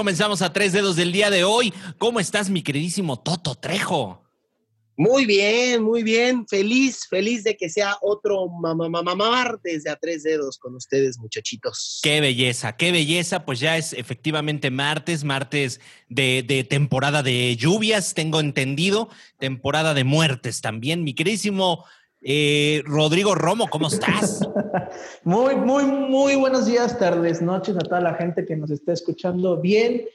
comenzamos a tres dedos del día de hoy. ¿Cómo estás, mi queridísimo Toto Trejo? Muy bien, muy bien. Feliz, feliz de que sea otro mamá desde a tres dedos con ustedes, muchachitos. Qué belleza, qué belleza. Pues ya es efectivamente martes, martes de, de temporada de lluvias, tengo entendido, temporada de muertes también. Mi queridísimo eh, Rodrigo Romo, ¿cómo estás? muy, muy, muy buenos días, tardes, noches a toda la gente que nos está escuchando bien.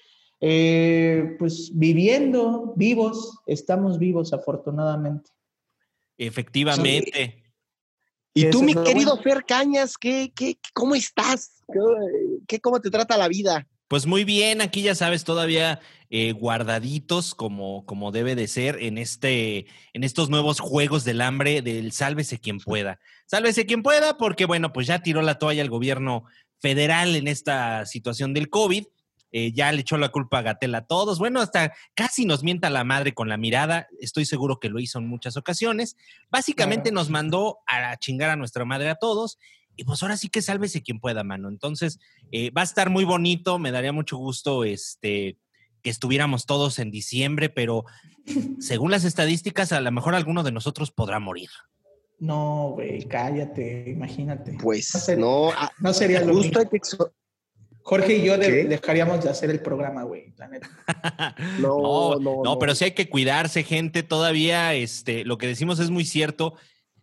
Eh, pues viviendo, vivos, estamos vivos afortunadamente. Efectivamente. Y tú, mi querido Fer Cañas, ¿qué, qué, ¿cómo estás? ¿Qué, ¿Cómo te trata la vida? Pues muy bien, aquí ya sabes, todavía eh, guardaditos como, como debe de ser en, este, en estos nuevos juegos del hambre del sálvese quien pueda. Sálvese quien pueda, porque bueno, pues ya tiró la toalla el gobierno federal en esta situación del COVID. Eh, ya le echó la culpa a Gatel a todos. Bueno, hasta casi nos mienta la madre con la mirada. Estoy seguro que lo hizo en muchas ocasiones. Básicamente nos mandó a chingar a nuestra madre a todos y pues ahora sí que sálvese quien pueda, mano. Entonces, eh, va a estar muy bonito, me daría mucho gusto este, que estuviéramos todos en diciembre, pero según las estadísticas, a lo mejor alguno de nosotros podrá morir. No, güey, cállate, imagínate. Pues no, no, sería lo justo Jorge y yo dejaríamos de hacer el programa, güey, la neta. no, no, no, no, pero sí hay que cuidarse, gente. Todavía, este, lo que decimos es muy cierto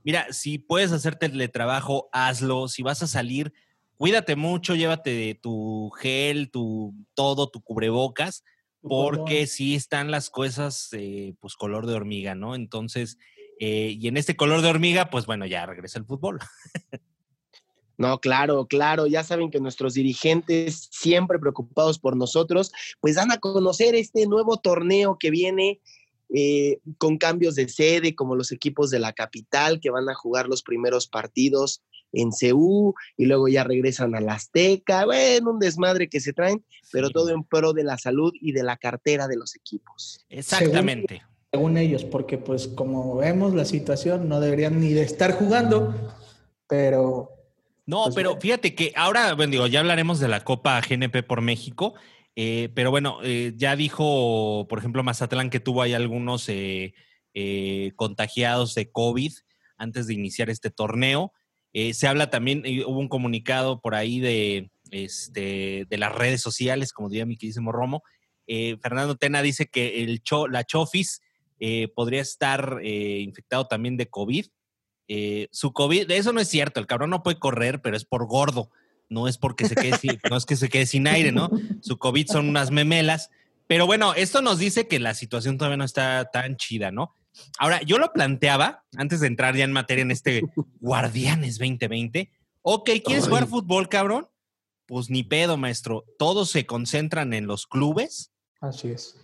mira, si puedes hacer teletrabajo, hazlo. Si vas a salir, cuídate mucho, llévate tu gel, tu todo, tu cubrebocas, porque sí están las cosas, eh, pues color de hormiga, ¿no? Entonces, eh, y en este color de hormiga, pues bueno, ya regresa el fútbol. No, claro, claro, ya saben que nuestros dirigentes, siempre preocupados por nosotros, pues dan a conocer este nuevo torneo que viene eh, con cambios de sede, como los equipos de la capital que van a jugar los primeros partidos en CEU y luego ya regresan a la Azteca. Bueno, un desmadre que se traen, pero todo en pro de la salud y de la cartera de los equipos. Exactamente. Según, ellos, porque pues como vemos la situación, no deberían ni de estar jugando, pero... No, pues, pero fíjate que ahora, bueno, digo, ya hablaremos de la Copa GNP por México, eh, pero bueno, eh, ya dijo, por ejemplo, Mazatlán que tuvo ahí algunos eh, contagiados de COVID antes de iniciar este torneo. se habla también, hubo un comunicado por ahí de, este, de las redes sociales, como diría mi queridísimo Romo. Fernando Tena dice que el la Chofis podría estar infectado también de COVID. su COVID, eso no es cierto, el cabrón no puede correr, pero es por gordo no es porque se quede sin, no es que se quede sin aire, ¿no? Su COVID son unas memelas. Pero bueno, esto nos dice que la situación todavía no está tan chida, ¿no? Ahora, yo lo planteaba, antes de entrar ya en materia en este Guardianes 2020. Ok, ¿quieres jugar fútbol, cabrón? Pues ni pedo, maestro. Todos se concentran en los clubes. Así es.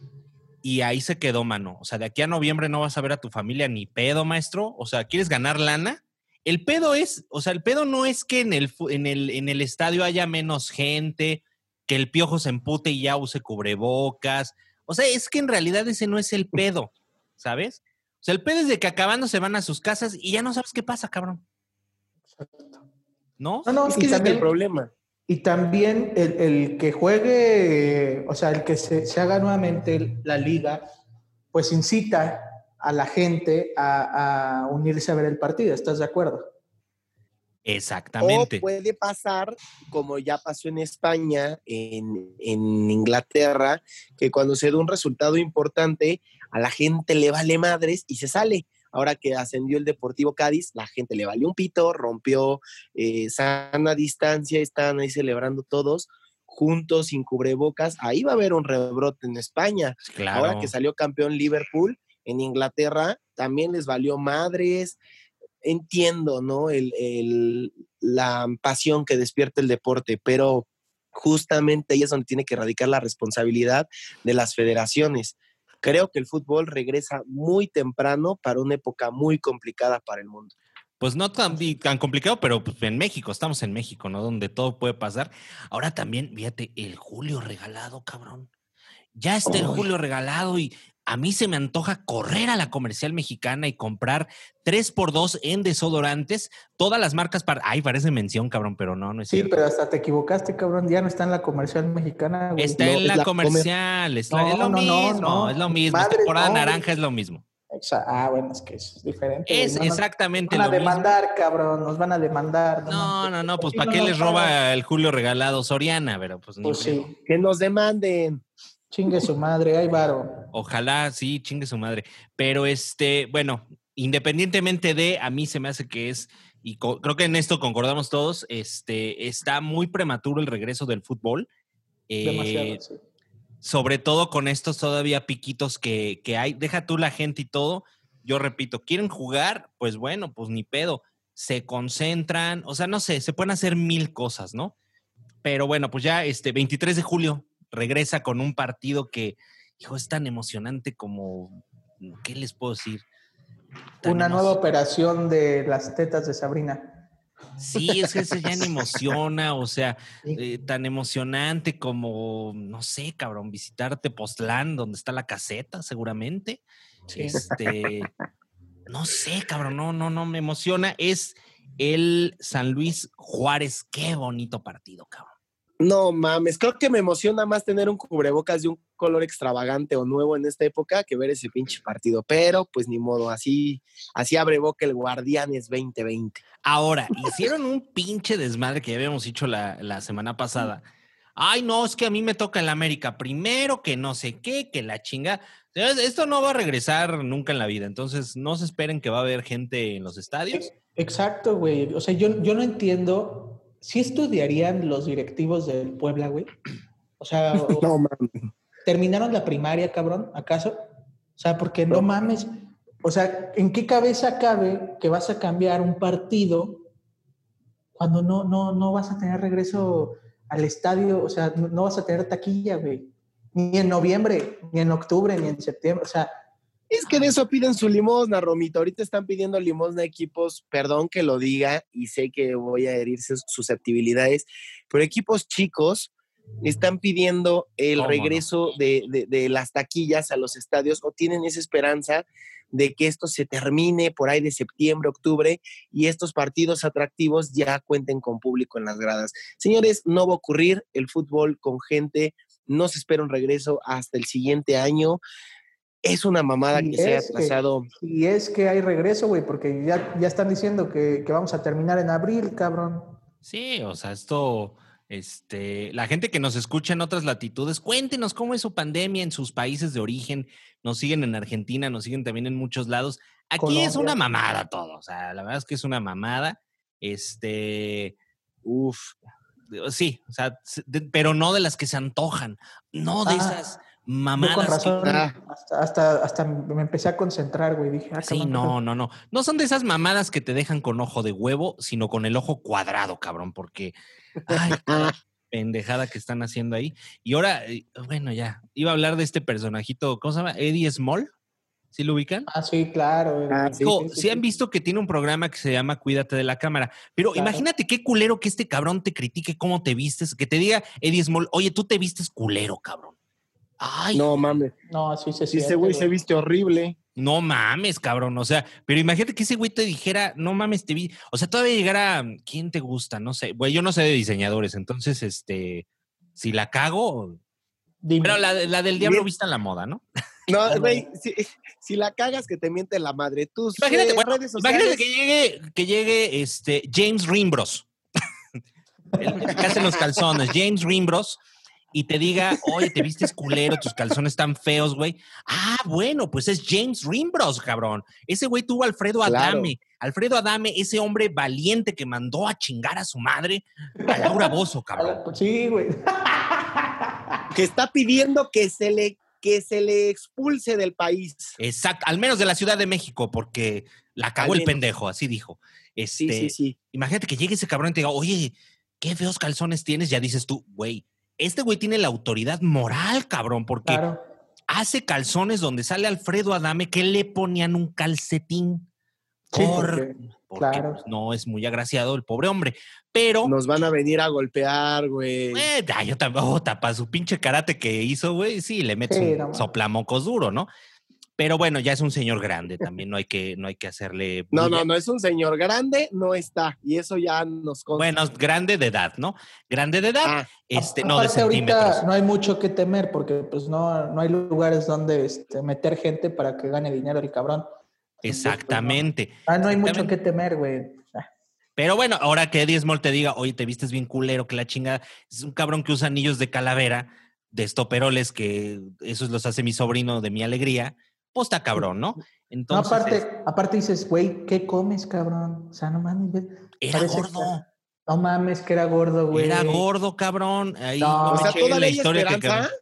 Y ahí se quedó, mano. O sea, de aquí a noviembre no vas a ver a tu familia ni pedo, maestro. O sea, ¿quieres ganar lana? El pedo es, o sea, el pedo no es que en el, en el, en el estadio haya menos gente, que el piojo se empute y ya use cubrebocas. O sea, es que en realidad ese no es el pedo, ¿sabes? O sea, el pedo es de que acabando se van a sus casas y ya no sabes qué pasa, cabrón. Exacto. ¿No? No, no, es que es el problema. Y también el, que juegue, o sea, el que se, se haga nuevamente la liga, pues incita a la gente a, unirse a ver el partido. ¿Estás de acuerdo? Exactamente. O puede pasar, como ya pasó en España, en, en, Inglaterra, que cuando se da un resultado importante, a la gente le vale madres y se sale. Ahora que ascendió el Deportivo Cádiz, la gente le valió un pito, rompió eh, sana distancia, están ahí celebrando todos juntos, sin cubrebocas. Ahí va a haber un rebrote en España. Claro. Ahora que salió campeón Liverpool, en Inglaterra también les valió madres. Entiendo, ¿no? El, la pasión que despierta el deporte, pero justamente ahí es donde tiene que radicar la responsabilidad de las federaciones. Creo que el fútbol regresa muy temprano para una época muy complicada para el mundo. Pues no tan, tan complicado, pero pues en México, estamos en México, ¿no? Donde todo puede pasar. Ahora también, fíjate, el Julio regalado, cabrón ya está el Julio regalado y a mí se me antoja correr a la comercial mexicana y comprar 3x2 en desodorantes, todas las marcas para... Ay, parece mención, cabrón, pero no, no es Sí, pero hasta te equivocaste, cabrón, ya no está en la comercial mexicana. Está en la, comercial, es, lo mismo, es lo mismo, temporada naranja es lo mismo. Ah, bueno, es que es diferente. Es exactamente lo mismo. Nos van a demandar, cabrón, nos van a demandar. No, no, no, pues ¿para qué les roba el Julio regalado Soriana? Pero pues, pues sí. Que nos demanden. Chingue su madre, ay varo. Ojalá, sí, chingue su madre. Pero este, bueno, independientemente de, a mí se me hace que es, y creo que en esto concordamos todos, este, está muy prematuro el regreso del fútbol. Demasiado, eh, sí. Sobre todo con estos todavía piquitos que, que hay. Deja tú la gente y todo. Yo repito, ¿quieren jugar? Pues bueno, pues ni pedo. Se concentran, o sea, no sé, se pueden hacer mil cosas, ¿no? Pero bueno, pues ya este 23 de julio regresa con un partido que, hijo, es tan emocionante como, ¿qué les puedo decir? Una nueva operación de las tetas de Sabrina. Sí, es que se ya me emociona, o sea, eh, tan emocionante como, no sé, cabrón, visitarte Postlán, donde está la caseta, seguramente. Este, no sé, cabrón, no, no, no, me emociona. Es el San Luis Juárez, qué bonito partido, cabrón. No mames, creo que me emociona más tener un cubrebocas de un color extravagante o nuevo en esta época que ver ese pinche partido. Pero, pues ni modo, así, así abre boca el Guardianes 2020. Ahora, hicieron un pinche desmadre que ya habíamos dicho la, la semana pasada. Ay, no, es que a mí me toca el América primero, que no sé qué, que la chinga. Esto no va a regresar nunca en la vida, entonces no se esperen que va a haber gente en los estadios. Exacto, güey. O sea, yo, yo no entiendo ¿sí estudiarían los directivos del Puebla, güey? O sea, no, ¿terminaron la primaria, cabrón? ¿Acaso? O sea, porque no mames. O sea, ¿en qué cabeza cabe que vas a cambiar un partido cuando no, no, no vas a tener regreso al estadio? O sea, no, no vas a tener taquilla, güey. Ni en noviembre, ni en octubre, ni en septiembre. O sea, es que de eso piden su limosna, Romito. Ahorita están pidiendo limosna a equipos, perdón que lo diga y sé que voy a herir susceptibilidades, pero equipos chicos están pidiendo el regreso de, de, las taquillas a los estadios o tienen esa esperanza de que esto se termine por ahí de septiembre, octubre y estos partidos atractivos ya cuenten con público en las gradas. Señores, no va a ocurrir el fútbol con gente, no se espera un regreso hasta el siguiente año es una mamada que se haya atrasado. y es que hay regreso, güey, porque ya, ya están diciendo que, vamos a terminar en abril, cabrón. Sí, o sea, esto, este, la gente que nos escucha en otras latitudes, cuéntenos cómo es su pandemia en sus países de origen. Nos siguen en Argentina, nos siguen también en muchos lados. Aquí es una mamada todo, o sea, la verdad es que es una mamada. Este, uff, sí, o sea, pero no de las que se antojan, no de ah. esas mamadas. Ah. hasta, hasta, me empecé a concentrar, güey. Dije, ah, sí, no, no, no. No son de esas mamadas que te dejan con ojo de huevo, sino con el ojo cuadrado, cabrón, porque. Ay, pendejada que están haciendo ahí. Y ahora, eh, bueno, ya, iba a hablar de este personajito, ¿cómo se llama? Eddie Small. ¿Sí lo ubican? Ah, sí, claro. Ah, sí, han visto que tiene un programa que se llama Cuídate de la cámara. Pero imagínate qué culero que este cabrón te critique cómo te vistes, que te diga Eddie Small, oye, tú te vistes culero, cabrón. Ay. No mames. No, sí se sí, Ese güey se viste horrible. No mames, cabrón. O sea, pero imagínate que ese güey te dijera, no mames, te vi. O sea, todavía llegara, ¿quién te gusta? No sé. Güey, yo no sé de diseñadores. Entonces, este, si la cago. Pero la, del diablo vista en la moda, ¿no? No, güey, si, la cagas que te miente la madre. Tus imagínate, imagínate que llegue, que llegue este James Rimbros. El que hace los calzones. James Rimbros y te diga, oye, te vistes culero, tus calzones están feos, güey. Ah, bueno, pues es James Rimbros, cabrón. Ese güey tuvo a Alfredo Adame. Alfredo Adame, ese hombre valiente que mandó a chingar a su madre, a Laura Bozo, cabrón. Sí, güey. que está pidiendo que se le que se le expulse del país. Exacto, al menos de la Ciudad de México, porque la cagó el pendejo, así dijo. Este, sí, sí, sí. Imagínate que llegue ese cabrón y te diga, oye, qué feos calzones tienes, ya dices tú, güey, este güey tiene la autoridad moral, cabrón, porque hace calzones donde sale Alfredo Adame que le ponían un calcetín. Sí, por- porque- porque claro. pues, no es muy agraciado el pobre hombre. Pero, Nos van a venir a golpear, güey. eh, yo tampoco, tapa su pinche karate que hizo, güey, sí, le metes Sí, un no soplamocos duro, ¿no? Pero bueno, ya es un señor grande también, no hay que, no hay que hacerle. No, bulla. no, no es un señor grande, no está. Y eso ya nos consta. Bueno, es grande de edad, ¿no? Grande de edad, Ah, este, no de ahorita centímetros. no hay mucho que temer porque pues no, no hay lugares donde este, meter gente para que gane dinero el cabrón. Entonces, pues, Exactamente. no, ah, no hay mucho que temer, güey. Ah, Pero bueno, ahora que Eddie Small te diga, oye, te vistes bien culero, que la chingada, es un cabrón que usa anillos de calavera, de estoperoles, que esos los hace mi sobrino de mi alegría, pues está cabrón, ¿no? No, Entonces, aparte, es- aparte dices, güey, ¿qué comes, cabrón? O sea, no mames, era parece gordo, que- no mames, que era gordo, güey. era gordo, cabrón. Ahí No. o sea, todavía la hay historia que esperanza. acabé-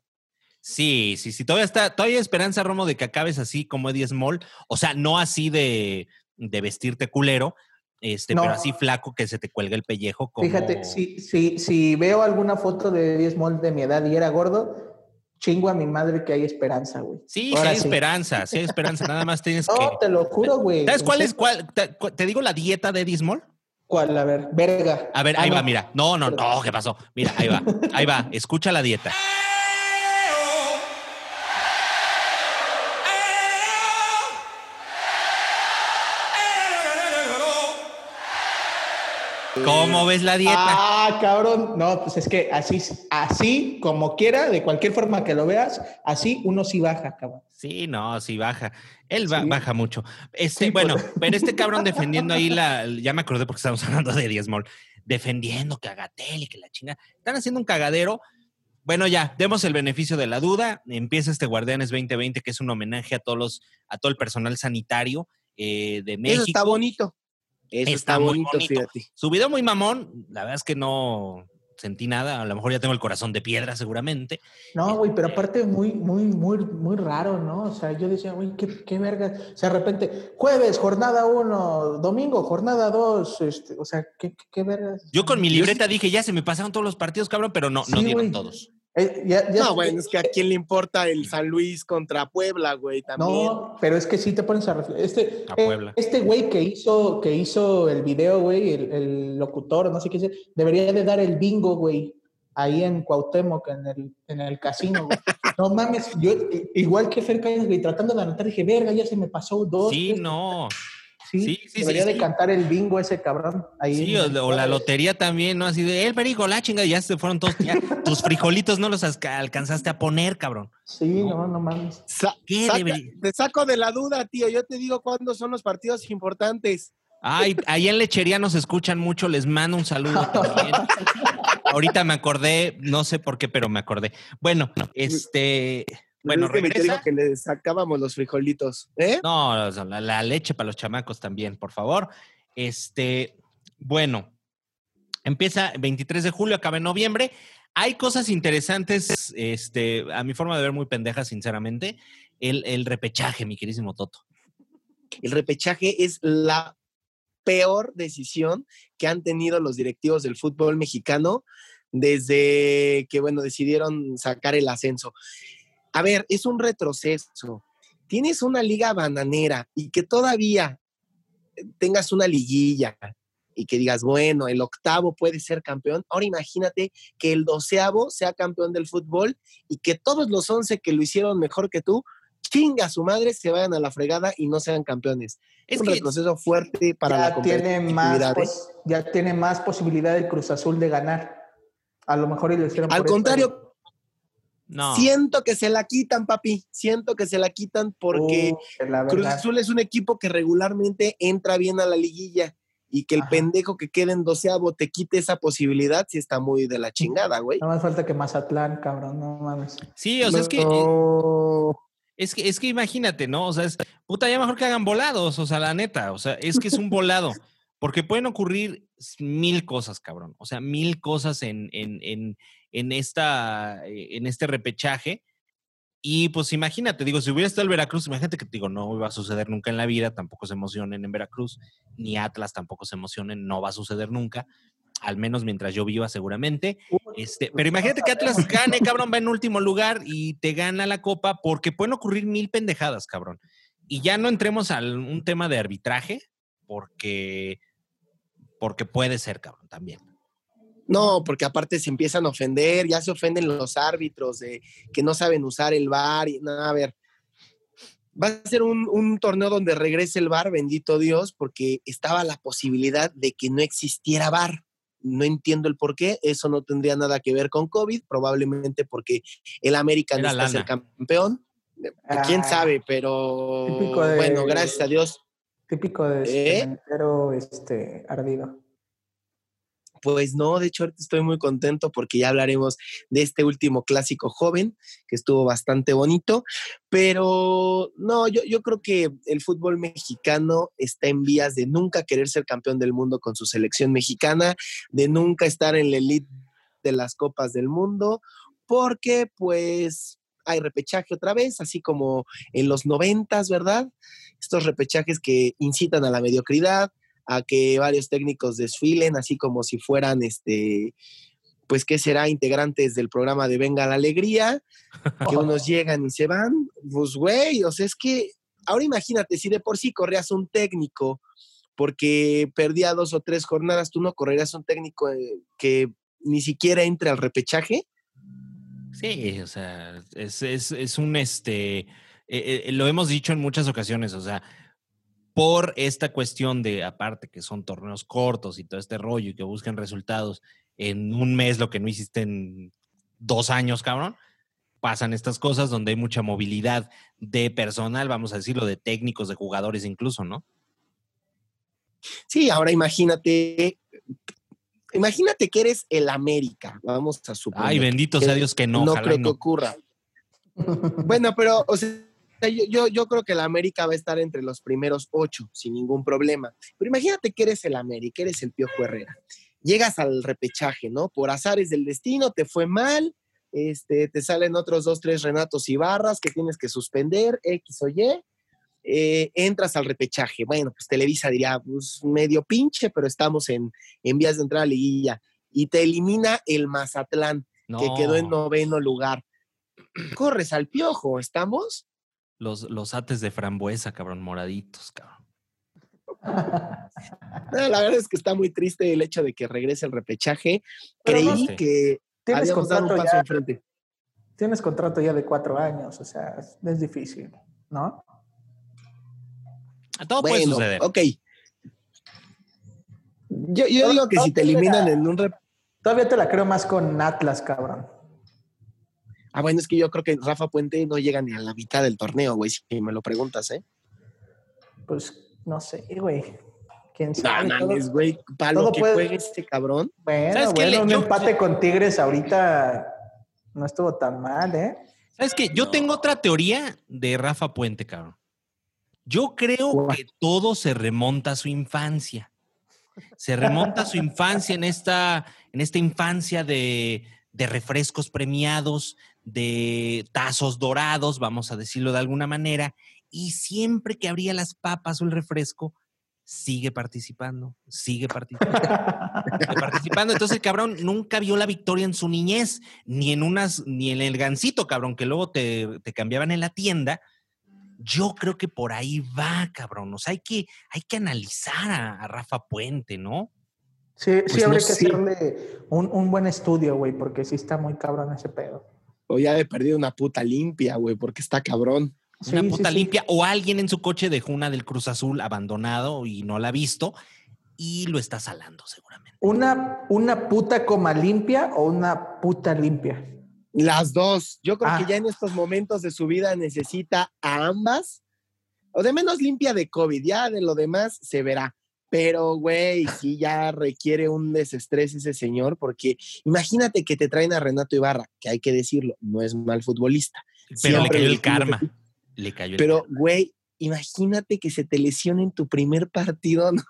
Sí, sí, sí, todavía está, todavía hay esperanza, Romo, de que acabes así como Eddie Small, o sea, no así de, de vestirte culero, este, No. pero así flaco que se te cuelga el pellejo como... Fíjate, si, si, si veo alguna foto de Eddie Small de mi edad y era gordo, chingo a mi madre que hay esperanza, güey. Sí, sí Ahora hay esperanza, sí hay esperanza, nada más tienes que... No, te lo juro, güey. ¿Sabes cuál es? Cuál, te, te digo la dieta de Eddie Small? ¿Cuál? A ver, verga. A ver, Ah, ahí va, no. mira. No, no, no, ¿qué pasó? Mira, ahí va, ahí va. Escucha la dieta. ¿Cómo ves la dieta? Ah, cabrón. No, pues es que así, así como quiera, de cualquier forma que lo veas, así uno sí baja, cabrón. Sí, no, sí baja. Él ba- Sí. baja mucho. Este, Sí, bueno, pero este cabrón defendiendo ahí la, ya me acordé porque estamos hablando de Eddie Small, defendiendo que Agatel y que la chinga. Están haciendo un cagadero. Bueno, ya, demos el beneficio de la duda. Empieza este Guardianes 2020, que es un homenaje a todos los, a todo el personal sanitario eh, de México. Eso está bonito. Eso Está está, muy bonito, fíjate. Su video muy mamón, la verdad es que no sentí nada, a lo mejor ya tengo el corazón de piedra seguramente. No, güey, pero aparte muy, muy, muy, muy raro, ¿no? O sea, yo decía, güey, qué, qué verga. O sea, de repente, jueves, jornada uno, domingo, jornada dos, este, o sea, qué, qué, qué verga. Yo con mi libreta dije, ya se me pasaron todos los partidos, cabrón, pero no, no dieron todos. Eh, ya- ya- No, bueno, es que a quién le importa el San Luis contra Puebla, güey, también. No, pero es que sí te pones a reflexionar. Este, A eh, Puebla. este güey que hizo, que hizo el video, güey, el, el locutor, no sé qué, sea, debería de dar el bingo, güey, ahí en Cuauhtémoc, en el, en el casino, güey. No mames, yo, igual que Fer Cañas, güey, tratando de anotar, dije, verga, ya se me pasó dos. Sí, tres". no. Sí, Sí, sí, debería sí, de sí. cantar el bingo ese cabrón. Ahí Sí, o, el- o la lotería también, ¿no? Así de, el perico, la chinga, ya se fueron todos. ya, tus frijolitos no los alca- alcanzaste a poner, cabrón. Sí, no, no mames. Sa- ¿Qué saca- debería? te saco de la duda, tío. Yo te digo cuándo son los partidos importantes. Ay, ahí en Lechería nos escuchan mucho, les mando un saludo también. Ahorita me acordé, no sé por qué, pero me acordé. Bueno, este, bueno, Es que le sacábamos los frijolitos. ¿Eh? No, la, la leche para los chamacos también, por favor. Este, bueno, empieza 23 de julio, acaba en noviembre. Hay cosas interesantes, este, a mi forma de ver muy pendejas, sinceramente. El, el repechaje, mi querísimo Toto. El repechaje es la peor decisión que han tenido los directivos del fútbol mexicano desde que, bueno, decidieron sacar el ascenso. A ver, es un retroceso. Tienes una liga bananera y que todavía tengas una liguilla y que digas, bueno, el octavo puede ser campeón. Ahora imagínate que el doceavo sea campeón del fútbol y que todos los once que lo hicieron mejor que tú, chinga su madre, se vayan a la fregada y no sean campeones. Es un retroceso fuerte para la ya tiene más. ¿eh? pos- ya tiene más posibilidad el Cruz Azul de ganar. A lo mejor y lo hicieron Al por contrario, no. siento que se la quitan, papi. Siento que se la quitan porque Uh, la Cruz. Azul es un equipo que regularmente entra bien a la liguilla y que el Ajá. pendejo que quede en doceavo te quite esa posibilidad si está muy de la chingada, güey. No más falta que Mazatlán, cabrón, no mames. Sí, o sea, es que No. Es que, es que imagínate, ¿no? O sea, es, puta, ya mejor que hagan volados, o sea, la neta, o sea, es que es un volado, porque pueden ocurrir mil cosas, cabrón, o sea, mil cosas en, en, en, en esta, eh, en este repechaje. Y pues imagínate, digo, si hubiera estado el Veracruz, imagínate que digo, no iba a suceder nunca en la vida, tampoco se emocionen en Veracruz, ni Atlas tampoco se emocionen, no va a suceder nunca, al menos mientras yo viva seguramente. Este, pero imagínate que Atlas gane, cabrón, va en último lugar y te gana la copa porque pueden ocurrir mil pendejadas, cabrón. Y ya no entremos a un tema de arbitraje, porque, porque puede ser, cabrón, también. No, porque aparte se empiezan a ofender, ya se ofenden los árbitros de que no saben usar el bar y nada, a ver. Va a ser un, un, torneo donde regrese el bar, bendito Dios, porque estaba la posibilidad de que no existiera bar. No entiendo el por qué, eso no tendría nada que ver con COVID, probablemente porque el América no está ser campeón. Quién ah, sabe, pero bueno, gracias a Dios. Típico de ¿Eh? este, ardido. Pues no, de hecho ahorita estoy muy contento porque ya hablaremos de este último clásico joven, que estuvo bastante bonito, pero no, yo, yo creo que el fútbol mexicano está en vías de nunca querer ser campeón del mundo con su selección mexicana, de nunca estar en la elite de las copas del mundo, porque pues hay repechaje otra vez, así como en los noventas, ¿verdad? Estos repechajes que incitan a la mediocridad, a que varios técnicos desfilen, así como si fueran, este, pues, ¿qué será? Integrantes del programa de Venga la Alegría, que unos llegan y se van. Pues, güey, o sea, es que, ahora imagínate, si de por sí corrías un técnico porque perdía dos o tres jornadas, tú no correrías un técnico eh, que ni siquiera entre al repechaje. Sí, o sea, es, un, este, eh, eh, lo hemos dicho en muchas ocasiones, o sea, por esta cuestión de, aparte que son torneos cortos y todo este rollo y que buscan resultados en un mes, lo que no hiciste en dos años, cabrón, pasan estas cosas donde hay mucha movilidad de personal, vamos a decirlo, de técnicos, de jugadores incluso, ¿no? Sí, ahora imagínate, imagínate que eres el América, vamos a suponer. Ay, bendito sea Dios que no. No creo que ocurra. bueno, pero, o sea, yo, yo, creo que el América va a estar entre los primeros ocho, sin ningún problema. Pero imagínate que eres el América, eres el Piojo Herrera. Llegas al repechaje, ¿no? Por azares del destino, te fue mal, este, te salen otros dos, tres Renatos y Barras que tienes que suspender, X o Y. Eh, entras al repechaje. Bueno, pues Televisa diría, pues medio pinche, pero estamos en, en vías de entrada a liguilla. Y te elimina el Mazatlán, que quedó en noveno lugar. Corres al piojo, ¿estamos? Los, los ates de frambuesa, cabrón, moraditos, cabrón. la verdad es que está muy triste el hecho de que regrese el repechaje. Creí que tienes contrato un paso enfrente. Tienes contrato ya de cuatro años, o sea, es, difícil, ¿no? Todo puede suceder. Ok. Yo, yo digo que si te eliminan en un... Todavía te la creo más con Atlas, cabrón. Ah, bueno, es que yo creo que Rafa Puente no llega ni a la mitad del torneo, güey, si me lo preguntas, ¿eh? Pues no sé, güey. ¿Quién sabe? No, güey, para lo que juegue este cabrón. Bueno, bueno, un empate con Tigres ahorita no estuvo tan mal, ¿eh? ¿Sabes qué? Yo tengo otra teoría de Rafa Puente, cabrón. Yo creo que todo se remonta a su infancia. Se remonta a su infancia en esta, en esta infancia de, de refrescos premiados, de tazos dorados, vamos a decirlo de alguna manera, y siempre que abría las papas o el refresco, sigue participando, sigue participando, participando. Entonces el cabrón nunca vio la victoria en su niñez, ni en unas, ni en el gancito, cabrón, que luego te, cambiaban en la tienda. Yo creo que por ahí va, cabrón. O sea, hay que, hay que analizar a Rafa Puente, ¿no? Sí, sí, pues habría que hacerle un, un, buen estudio, güey, porque sí está muy cabrón ese pedo. O ya he perdido una puta limpia, güey, porque está cabrón. una puta limpia. O alguien en su coche dejó una del Cruz Azul abandonado y no la ha visto y lo está salando seguramente. ¿Una, una puta coma limpia o una puta limpia? Las dos. Yo creo que Ah. ya en estos momentos de su vida necesita a ambas. O de menos limpia de COVID. Ya de lo demás se verá. Pero, güey, sí ya requiere un desestrés ese señor, porque imagínate que te traen a Renato Ibarra, que hay que decirlo, no es mal futbolista. Pero le cayó el que- karma. Le cayó el Pero, karma. güey, imagínate que se te lesione en tu primer partido, ¿no?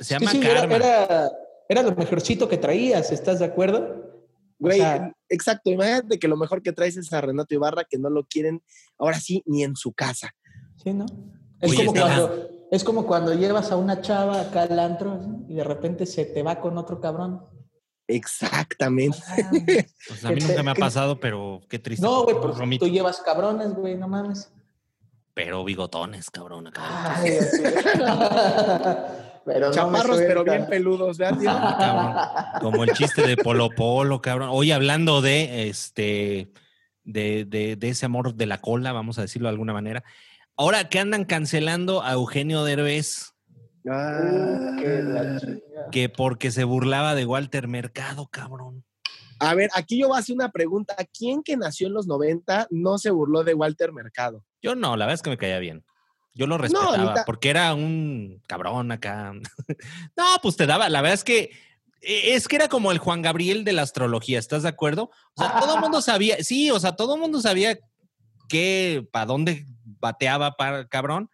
Se llama sí, karma. era, era lo mejorcito que traías, ¿estás de acuerdo? Güey, sea- exacto, imagínate que lo mejor que traes es a Renato Ibarra, que no lo quieren, ahora sí, ni en su casa. Sí, ¿no? Es, Oye, como cuando, es como cuando llevas a una chava acá al antro y de repente se te va con otro cabrón. Exactamente. Ah, Pues a mí que nunca me ha pasado, pero qué triste. no, güey, por pues Romito. tú llevas cabrones, güey, no mames. pero bigotones, cabrón. acá. Ay. Pero no Chaparros, pero bien peludos, ¿verdad? Ah, cabrón. Como el chiste de Polo Polo, cabrón. Hoy hablando de este de, de, de ese amor de la cola, vamos a decirlo de alguna manera. Ahora que andan cancelando a Eugenio Derbez, Ah. Que porque se burlaba de Walter Mercado, cabrón. A ver, aquí yo voy a hacer una pregunta. ¿Quién que nació en los 90 no se burló de Walter Mercado? Yo no, la verdad es que me caía bien. Yo lo respetaba ta- porque era un cabrón acá. no, pues te daba, la verdad es que eh, es que era como el Juan Gabriel de la astrología, ¿estás de acuerdo? O sea, todo el mundo sabía, sí, o sea, todo el mundo sabía que para dónde bateaba para cabrón.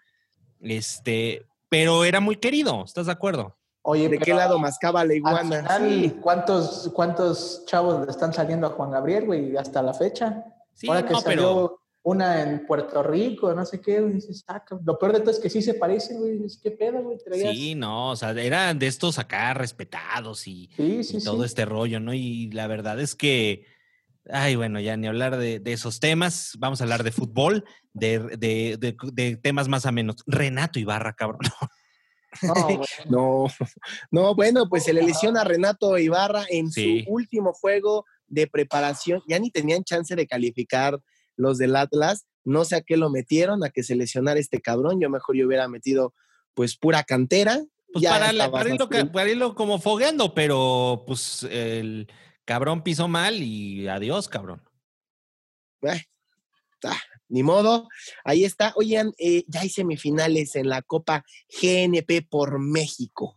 Este, pero era muy querido, ¿estás de acuerdo? Oye, ¿De qué lado mascaba la iguana? final, Sí. ¿cuántos, ¿cuántos chavos le están saliendo a Juan Gabriel, güey, hasta la fecha? Sí, Ahora que no, salió pero una en Puerto Rico, no sé qué, güey, dices, ah, lo peor de todo es que sí se parecen, güey, ¿qué pedo, güey? Traías... sí, no, o sea, eran de estos acá respetados y, sí, y sí. todo sí. este rollo, ¿no? Y la verdad es que, ay, bueno, ya ni hablar de, de esos temas, vamos a hablar de fútbol, de, de- de- de temas más amenos. Renato Ibarra, cabrón. No. No, no, bueno, pues se le lesiona a Renato Ibarra en Sí. su último juego de preparación. Ya ni tenían chance de calificar los del Atlas. No sé a qué lo metieron, a que se lesionara este cabrón. Yo mejor yo hubiera metido pues pura cantera. Pues Ya para, la- irlo, para irlo como fogueando, pero pues el cabrón pisó mal y adiós, cabrón. Eh, ah, ni modo. Ahí está. Oigan, eh, ya hay semifinales en la Copa GNP por México.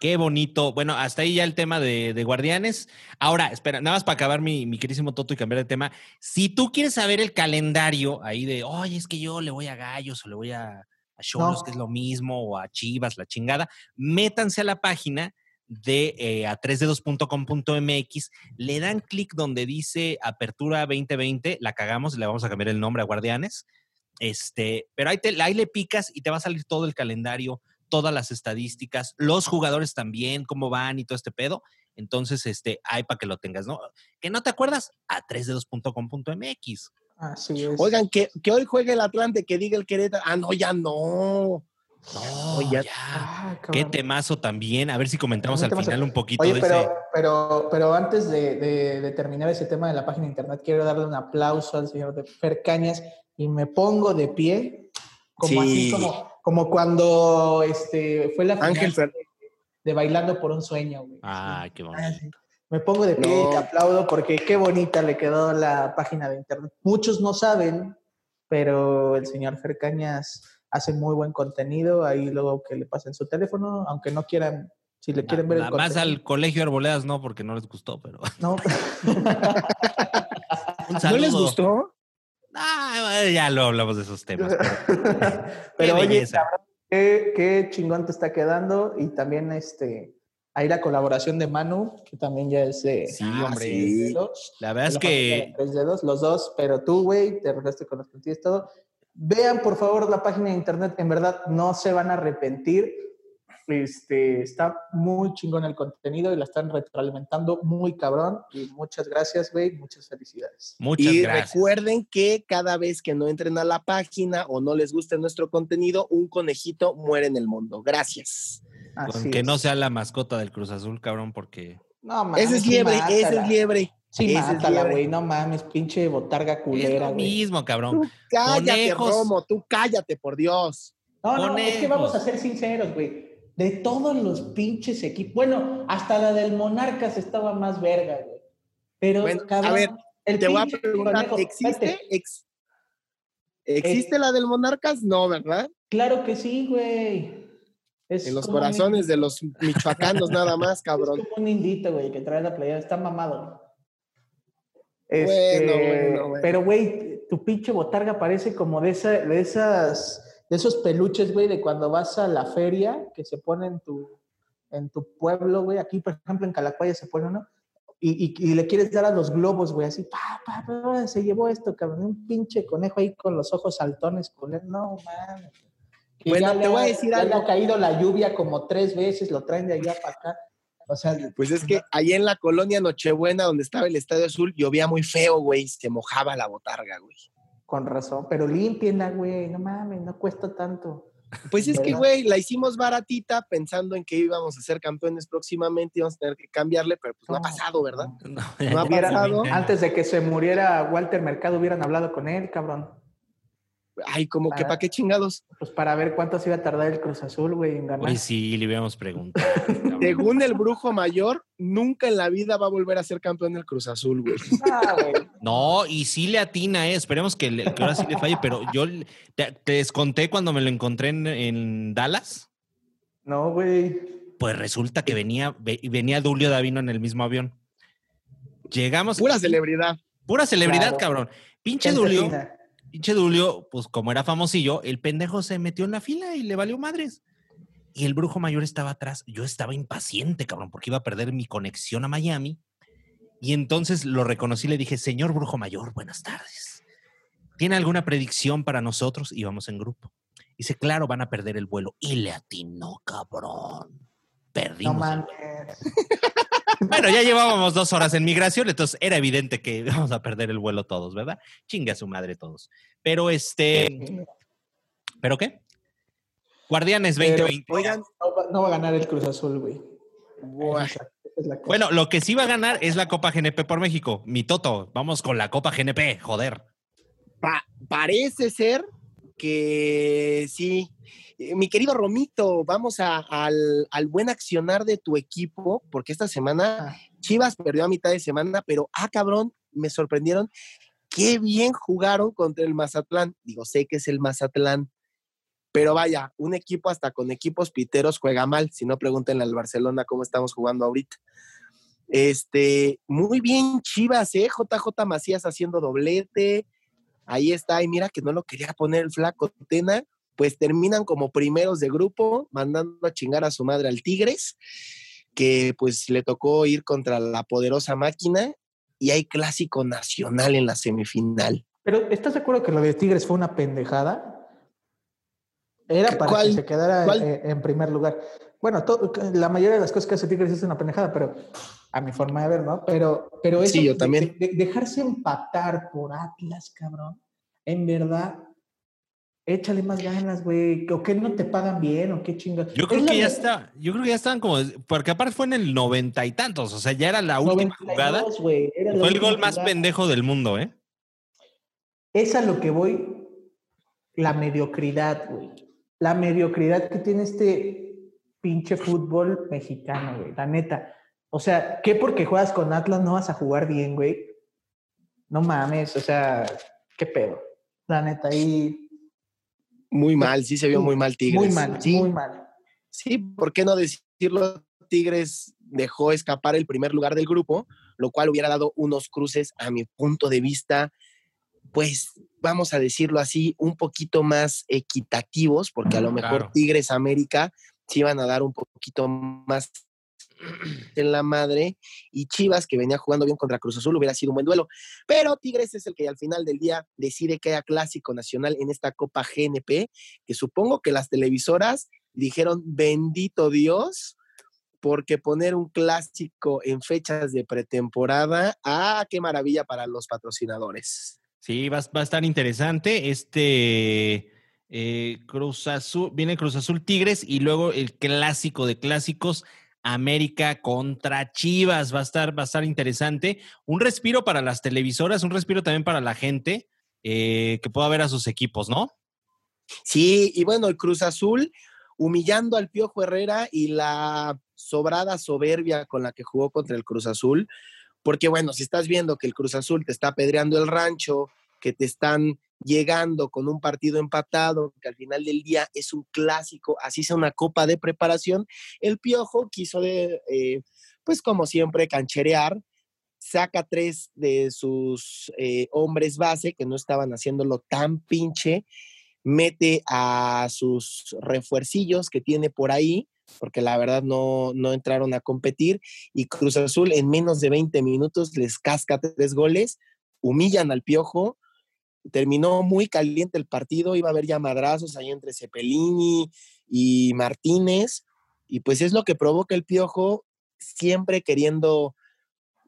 Qué bonito. Bueno, hasta ahí ya el tema de, de Guardianes. Ahora, espera, nada más para acabar mi, mi querísimo Toto y cambiar de tema. Si tú quieres saber el calendario ahí de, oye, es que yo le voy a Gallos o le voy a, a Cholos, No. que es lo mismo, o a Chivas, la chingada, métanse a la página de eh, a 3dedos.com.mx, le dan clic donde dice Apertura 2020, la cagamos, le vamos a cambiar el nombre a Guardianes. Este, pero ahí, te, ahí le picas y te va a salir todo el calendario, todas las estadísticas, los jugadores también, cómo van y todo este pedo. Entonces, este, hay para que lo tengas, ¿no? Que no te acuerdas, a 3dedos.com.mx. Así es. Oigan, que, que hoy juegue el Atlante, que diga el Querétaro. Ah, no, ya no. No, Oye, ya. Ah, Qué temazo también. A ver si comentamos al final al- un poquito Oye, de pero, ese. pero, pero antes de, de- de terminar ese tema de la página de internet, quiero darle un aplauso al señor de Fer Cañas y me pongo de pie, como así, Sí. como, como cuando este, fue la final Ángel de Bailando por un Sueño, güey. Ay, qué Ah, bonito. sí. Me pongo de pie y te aplaudo porque qué bonita le quedó la página de internet. Muchos no saben, pero el señor Fer Cañas hace muy buen contenido. Ahí luego que le pasen su teléfono, aunque no quieran, si le quieren ver el Nada más contenido. al colegio Arboledas no, porque no les gustó, pero. No. Un ¿No les gustó? Ah, ya lo hablamos de esos temas. pero- Pero Qué oye, belleza. qué, qué chingón te está quedando y también este ahí la colaboración de Manu, que también ya es de Sí, Ah, hombre. sí. La verdad de es familia de que tres dedos, los dos, pero tú, güey, te arreglaste con las puntillas todo. Vean, por favor, la página de internet, en verdad no se van a arrepentir. Este, está muy chingón el contenido y la están retroalimentando muy cabrón. Y muchas gracias, güey, muchas felicidades. muchas y gracias. recuerden que cada vez que no entren a la página o no les guste nuestro contenido, un conejito muere en el mundo. Gracias. Con Así que no sea la mascota del Cruz Azul, cabrón, porque No, mames, ese es liebre, ese es liebre. Sí, Ese es mátala, güey, no mames, pinche botarga es culera, lo güey. mismo, cabrón. Tú cállate, Conejos. Romo, tú cállate, por Dios. No, no, es que Conejos. vamos a ser sinceros, güey. De todos los pinches equipos, bueno, hasta la del Monarcas estaba más verga, güey. Pero, Bueno, a cabrón, ver, el Te voy a preguntar, conejo- ¿existe? Ex- ¿Existe Eh, la del Monarcas? No, ¿verdad? Claro que sí, güey. Es En los un- corazones de los michoacanos nada más, Es cabrón. como un indito, güey, que trae la playera, está mamado. Este, bueno, bueno. Pero, güey, tu pinche botarga parece como de, esa, de esas, de esos peluches, güey, de cuando vas a la feria que se pone en tu, en tu pueblo, güey. Aquí, por ejemplo, en Calacuaya se pone uno. Y, y- y le quieres dar a los globos, güey, así, pa, pa, pa, se llevó esto, cabrón, un pinche conejo ahí con los ojos saltones, culero. No, man. Que Bueno, te voy a decir le algo. ha caído la lluvia como tres veces, lo traen de allá para acá. O sea, Pues es que allá en la colonia Nochebuena, donde estaba el Estadio Azul, llovía muy feo, güey. Se mojaba la botarga, güey. Con razón, pero límpienla, güey, no mames, no cuesta tanto. Pues es que, güey, la hicimos baratita pensando en que íbamos a ser campeones próximamente, íbamos a tener que cambiarle, pero pues no, ha pasado, ¿verdad? No, No ha pasado. Antes de que se muriera Walter Mercado, hubieran hablado con él, cabrón. Ay, como que para qué chingados. Pues para ver cuánto se iba a tardar el Cruz Azul, güey, en ganar. Hoy sí, le hubiéramos preguntado. Según el brujo mayor, nunca en la vida va a volver a ser campeón del Cruz Azul, güey. Ah, güey. No, y sí le atina, eh. esperemos que, le- que ahora sí le falle, pero yo le- te, te les conté cuando me lo encontré en, en Dallas, No, güey. pues resulta que venía, ve- venía Dulio Davino en el mismo avión. Llegamos. Pura celebridad. Pura celebridad, Claro. cabrón. Pinche Gente Dulio, fina. Pinche Dulio, pues como era famosillo, el pendejo se metió en la fila y le valió madres. Y el brujo mayor estaba atrás. Yo estaba impaciente, cabrón, porque iba a perder mi conexión a Miami. Y entonces lo reconocí y le dije, señor brujo mayor, buenas tardes. ¿Tiene alguna predicción para nosotros? Íbamos en grupo. Dice, claro, van a perder el vuelo. Y le atinó, cabrón. No Perdimos. el mames. bueno, ya llevábamos dos horas en migración, entonces era evidente que vamos a perder el vuelo todos, ¿verdad? Chingue a su madre todos. Pero este, ¿pero qué? Guardianes Pero, 2020. Oigan, No va, no va a ganar el Cruz Azul, güey. buah. Bueno, lo que sí va a ganar es la Copa GNP por México. Mi Toto, vamos con la Copa GNP, joder. pa- parece ser que sí. Eh, Mi querido Romito, vamos a- al, al buen accionar de tu equipo, porque esta semana Chivas perdió a mitad de semana, pero ah, cabrón, me sorprendieron. Qué bien jugaron contra el Mazatlán. Digo, sé que es el Mazatlán, pero vaya, un equipo hasta con equipos piteros juega mal. Si no, pregúntenle al Barcelona cómo estamos jugando ahorita. Este, muy bien, Chivas, ¿eh? JJ Macías haciendo doblete. Ahí está, y mira que no lo quería poner el flaco Tena. Pues terminan como primeros de grupo, mandando a chingar a su madre al Tigres que pues le tocó ir contra la poderosa máquina y hay clásico nacional en la semifinal. Pero ¿estás de acuerdo que lo de Tigres fue una pendejada? Era para que se quedara eh, en primer lugar. Bueno, la mayoría de las cosas que hace Tigres es una pendejada, pero a mi forma de ver, ¿no? Pero, pero eso Sí, yo también. de- de dejarse empatar por Atlas, cabrón, en verdad, échale más ganas, güey. O que no te pagan bien, o qué chingados. Yo creo que ya está, yo creo que ya estaban como, porque aparte fue en el noventa y tantos, o sea, ya era la última jugada. era la Fue el gol más jugada. pendejo del mundo, ¿eh? Es a lo que voy, la mediocridad, güey. La mediocridad que tiene este pinche fútbol mexicano, güey. La neta. O sea, ¿qué porque juegas con Atlas no vas a jugar bien, güey? No mames, o sea, qué pedo. La neta, ahí Muy mal, sí se vio muy mal Tigres. muy mal, Sí, muy mal. sí, ¿por qué no decirlo? Tigres dejó escapar el primer lugar del grupo, lo cual hubiera dado unos cruces, a mi punto de vista, pues vamos a decirlo así, un poquito más equitativos, porque a lo mejor Claro. Tigres América se iban a dar un poquito más en la madre y Chivas que venía jugando bien contra Cruz Azul hubiera sido un buen duelo, pero Tigres es el que al final del día decide que haya clásico nacional en esta Copa GNP, que supongo que las televisoras dijeron bendito Dios porque poner un clásico en fechas de pretemporada, ah, qué maravilla para los patrocinadores. Sí, va, va a estar interesante. Este eh, Cruz Azul, viene Cruz Azul Tigres y luego el clásico de clásicos, América contra Chivas. Va a estar, va a estar interesante. Un respiro para las televisoras, un respiro también para la gente eh, que pueda ver a sus equipos, ¿no? Sí, y bueno, el Cruz Azul humillando al Piojo Herrera y la sobrada soberbia con la que jugó contra el Cruz Azul, porque bueno, si estás viendo que el Cruz Azul te está apedreando el rancho, que te están llegando con un partido empatado, que al final del día es un clásico, así sea una copa de preparación, el Piojo quiso eh, pues como siempre, cancherear, saca tres de sus eh, hombres base que no estaban haciéndolo tan pinche, mete a sus refuercillos que tiene por ahí, porque la verdad no, no entraron a competir, y Cruz Azul en menos de 20 minutos les casca tres goles, humillan al Piojo, terminó muy caliente el partido, iba a haber ya madrazos ahí entre Cepelini y Martínez, y pues es lo que provoca el Piojo, siempre queriendo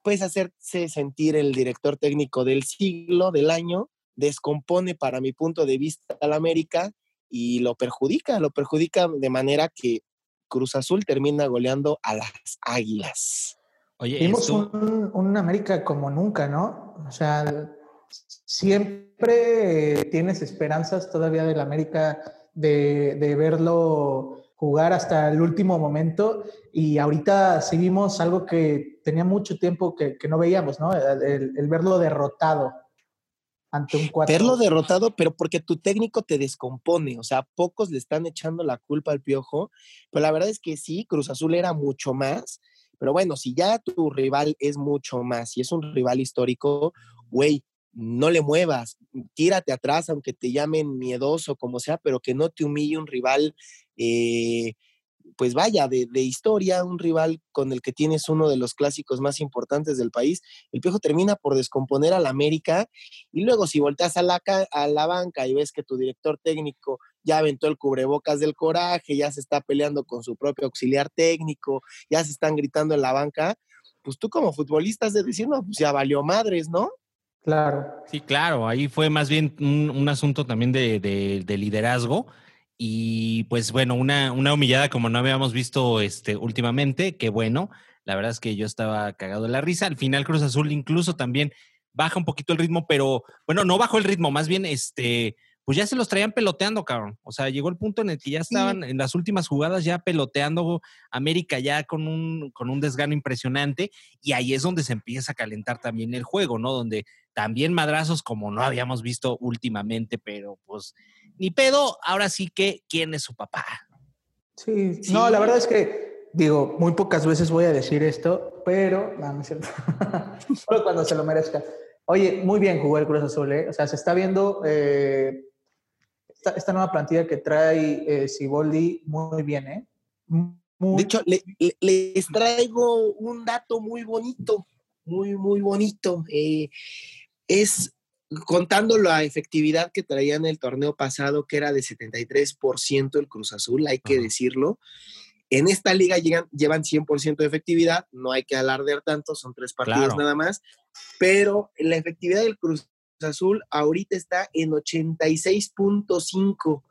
pues hacerse sentir el director técnico del siglo, del año, descompone para mi punto de vista al América y lo perjudica, lo perjudica de manera que Cruz Azul termina goleando a las Águilas. Oye, Vimos un, América como nunca, ¿no? O sea, siempre tienes esperanzas todavía del América de, de verlo jugar hasta el último momento y ahorita seguimos algo que tenía mucho tiempo que, no veíamos, ¿no? El, verlo derrotado ante un cuatro. Verlo derrotado, pero porque tu técnico te descompone, o sea, pocos le están echando la culpa al piojo, pero la verdad es que sí, Cruz Azul era mucho más, pero bueno, si ya tu rival es mucho más y es un rival histórico, güey, no le muevas, tírate atrás, aunque te llamen miedoso, como sea, pero que no te humille un rival eh, pues vaya, de, historia, un rival con el que tienes uno de los clásicos más importantes del país, el Piojo termina por descomponer al América y luego si volteas a la, a la banca y ves que tu director técnico ya aventó el cubrebocas del coraje, ya se está peleando con su propio auxiliar técnico, ya se están gritando en la banca, pues tú como futbolista has de decir, no, pues ya valió madres, ¿no? Claro. Sí, claro, ahí fue más bien un, asunto también de, de liderazgo y pues bueno, una, una humillada como no habíamos visto este, últimamente, que bueno, la verdad es que yo estaba cagado de la risa. Al final Cruz Azul incluso también baja un poquito el ritmo, pero bueno, no bajó el ritmo, más bien este, pues ya se los traían peloteando, cabrón. O sea, llegó el punto en el que ya estaban en las últimas jugadas ya peloteando América ya con un, con un desgano impresionante y ahí es donde se empieza a calentar también el juego, ¿no? Donde también madrazos como no habíamos visto últimamente, pero pues ni pedo, ahora sí que quién es su papá. Sí, no, la verdad es que, digo, muy pocas veces voy a decir esto, pero, no, no es cierto. Solo cuando se lo merezca. Oye, muy bien jugó el Cruz Azul, ¿eh? O sea, se está viendo eh, esta, nueva plantilla que trae eh, Siboldi muy bien, ¿eh? De hecho, les traigo un dato muy bonito, muy, muy bonito. Eh, es contando la efectividad que traía en el torneo pasado, que era de 73% el Cruz Azul, hay que decirlo. En esta liga llegan, llevan 100% de efectividad, no hay que alardear tanto, son tres partidos nada más, pero la efectividad del Cruz Azul ahorita está en 86.5.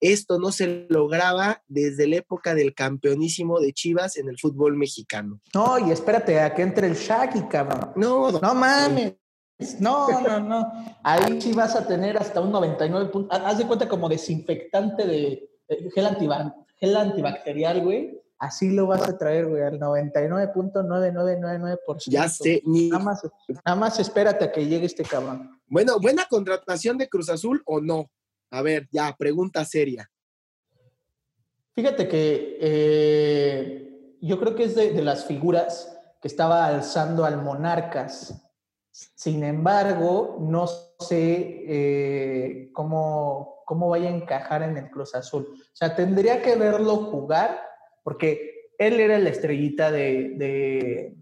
Esto no se lograba desde la época del campeonísimo de Chivas en el fútbol mexicano. No, y espérate a que entre el Shaggy, cabrón. No, no mames. No, no, no. Ahí sí vas a tener hasta un 99 puntos. Haz de cuenta como desinfectante de, gel, antibacterial, güey. Así lo vas a traer, güey, al 99.9999%. Ya sé. Nada, más, nada más espérate a que llegue este cabrón. Bueno, ¿buena contratación de Cruz Azul o no? A ver, ya, pregunta seria. Fíjate que eh, yo creo que es de, de las figuras que estaba alzando al Monarcas sin embargo, no sé eh, cómo, cómo vaya a encajar en el Cruz Azul. O sea, tendría que verlo jugar porque él era la estrellita de,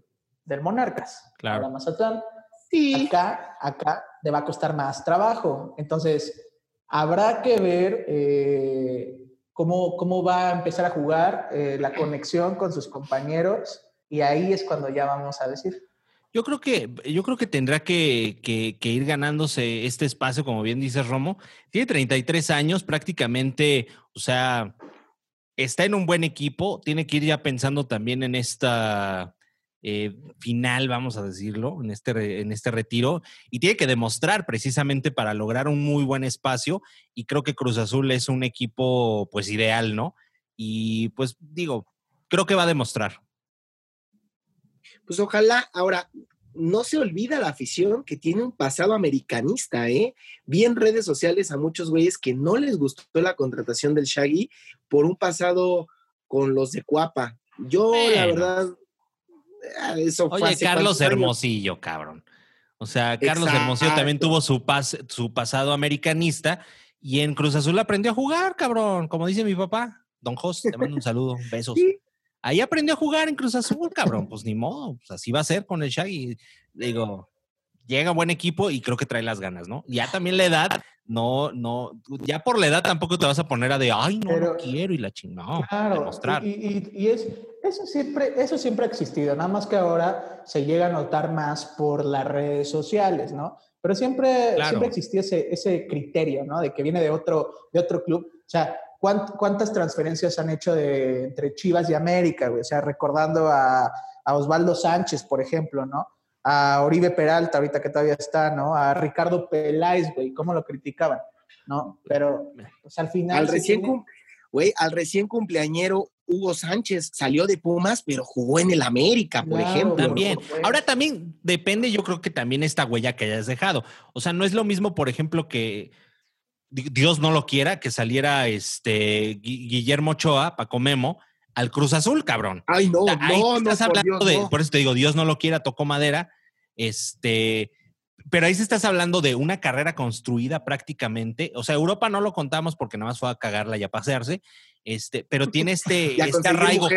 del Monarcas. Claro. Mazatlán. Sí. Acá, acá le va a costar más trabajo. Entonces, habrá que ver eh, cómo, cómo va a empezar a jugar, eh, la conexión con sus compañeros, y ahí es cuando ya vamos a decir. Yo creo que, yo creo que tendrá que, ir ganándose este espacio, como bien dice Romo. Tiene 33 años, prácticamente, o sea, está en un buen equipo. Tiene que ir ya pensando también en esta eh, final, vamos a decirlo, en este, en este retiro. Y tiene que demostrar precisamente para lograr un muy buen espacio. Y creo que Cruz Azul es un equipo, pues, ideal, ¿no? Y pues digo, creo que va a demostrar pues ojalá, ahora, no se olvida la afición que tiene un pasado americanista, ¿eh? Vi en redes sociales a muchos güeyes que no les gustó la contratación del Shaggy por un pasado con los de Cuapa. Yo, la verdad, ah, eso fue Oye, Carlos Hermosillo, cabrón. O sea, Carlos Hermosillo también tuvo su, su pasado americanista y en Cruz Azul aprendió a jugar, cabrón, como dice mi papá. Don Jos, te mando un saludo, besos. Ahí aprendió a jugar en Cruz Azul, cabrón. Pues ni modo, pues así va a ser con el Shaggy. Digo, llega buen equipo y creo que trae las ganas, ¿no? Ya también la edad, no, no, ya por la edad tampoco te vas a poner a de, ay, no, no quiero y la chingada. claro, demostrar. Y, y, es, eso siempre, eso siempre ha existido, nada más que ahora se llega a notar más por las redes sociales, ¿no? pero siempre, siempre existía ese, ese criterio, ¿no? De que viene de otro, de otro club. O sea, ¿cuántas transferencias han hecho de, entre Chivas y América, güey? O sea, recordando a, a Osvaldo Sánchez, por ejemplo, ¿no? A Oribe Peralta, ahorita que todavía está, ¿no? A Ricardo Peláez, güey, cómo lo criticaban, ¿no? Pero, pues al final... Al recién, güey, al recién cumpleañero Hugo Sánchez salió de Pumas, pero jugó en el América, por ejemplo. También. Ahora también depende, yo creo que también esta huella que hayas dejado. O sea, no es lo mismo, por ejemplo, que Dios no lo quiera, que saliera este Guillermo Ochoa, Paco Memo, al Cruz Azul, cabrón. Ay, no, no, no, hablando por, de, por eso te digo, Dios no lo quiera, tocó madera. Este, pero ahí se estás hablando de una carrera construida prácticamente. O sea, Europa no lo contamos porque nada más fue a cagarla y a pasearse. Este, pero tiene este, este arraigo.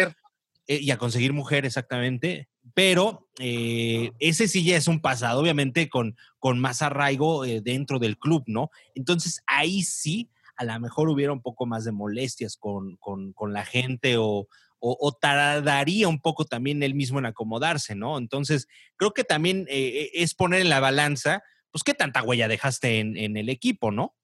Eh, y a conseguir mujer, exactamente. Pero eh, ese sí ya es un pasado, obviamente, con, con más arraigo eh, dentro del club, ¿no? Entonces ahí sí, a lo mejor hubiera un poco más de molestias con, con, con la gente o, o, tardaría un poco también él mismo en acomodarse, ¿no? Entonces, creo que también eh, es poner en la balanza, pues, qué tanta huella dejaste en, el equipo, ¿no?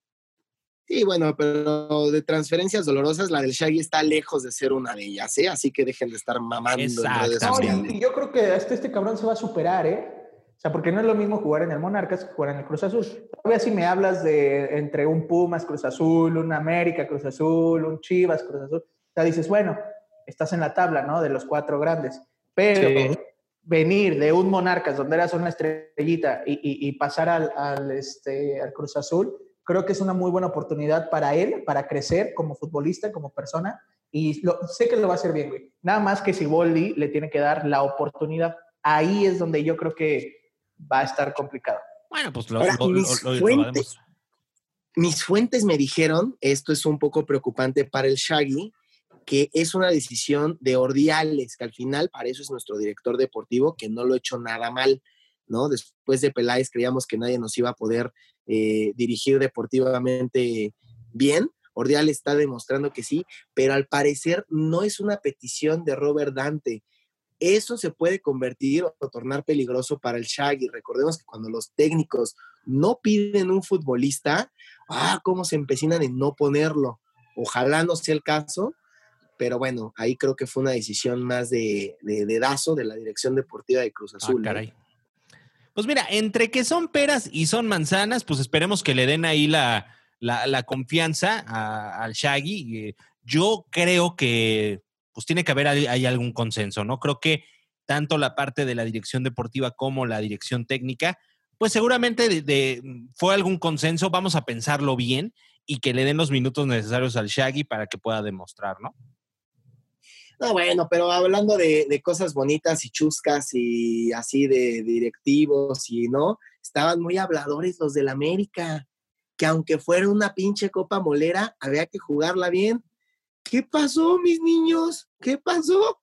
Sí, bueno, pero de transferencias dolorosas, la del Shaggy está lejos de ser una de ellas, ¿eh? Así que dejen de estar mamando en y, yo creo que este, este cabrón se va a superar, ¿eh? O sea, porque no es lo mismo jugar en el Monarcas que jugar en el Cruz Azul. Todavía si me hablas de entre un Pumas, Cruz Azul, un América, Cruz Azul, un Chivas, Cruz Azul, o sea, dices, bueno, estás en la tabla, ¿no? De los cuatro grandes. Pero venir de un Monarcas donde eras una estrellita y, pasar al, este, al Cruz Azul, creo que es una muy buena oportunidad para él, para crecer como futbolista, como persona. Y sé que lo va a hacer bien, güey. Nada más que si Boldi le tiene que dar la oportunidad. Ahí es donde yo creo que va a estar complicado. Bueno, pues lo, mis, fuentes, mis fuentes me dijeron, esto es un poco preocupante para el Shaggy, que es una decisión de Ordiales, que al final para eso es nuestro director deportivo, que no lo ha hecho nada mal, ¿no? Después de Peláez creíamos que nadie nos iba a poder eh, dirigir deportivamente bien. Ordiales está demostrando que sí, pero al parecer no es una petición de Robert Dante. Eso se puede convertir o tornar peligroso para el Shaggy. Recordemos que cuando los técnicos no piden un futbolista, ah, cómo se empecinan en no ponerlo. Ojalá no sea el caso, pero bueno, ahí creo que fue una decisión más de, de, Dazo, de la Dirección Deportiva de Cruz ah, Azul. caray. Pues mira, entre que son peras y son manzanas, pues esperemos que le den ahí la, confianza al Shaggy. Yo creo que pues tiene que haber ahí algún consenso, ¿no? Creo que tanto la parte de la dirección deportiva como la dirección técnica, pues seguramente fue algún consenso, vamos a pensarlo bien y que le den los minutos necesarios al Shaggy para que pueda demostrar, ¿no? No, bueno, pero hablando de, cosas bonitas y chuscas y así de directivos y no, estaban muy habladores los del América, que aunque fuera una pinche copa molera, había que jugarla bien. ¿Qué pasó, mis niños? ¿Qué pasó?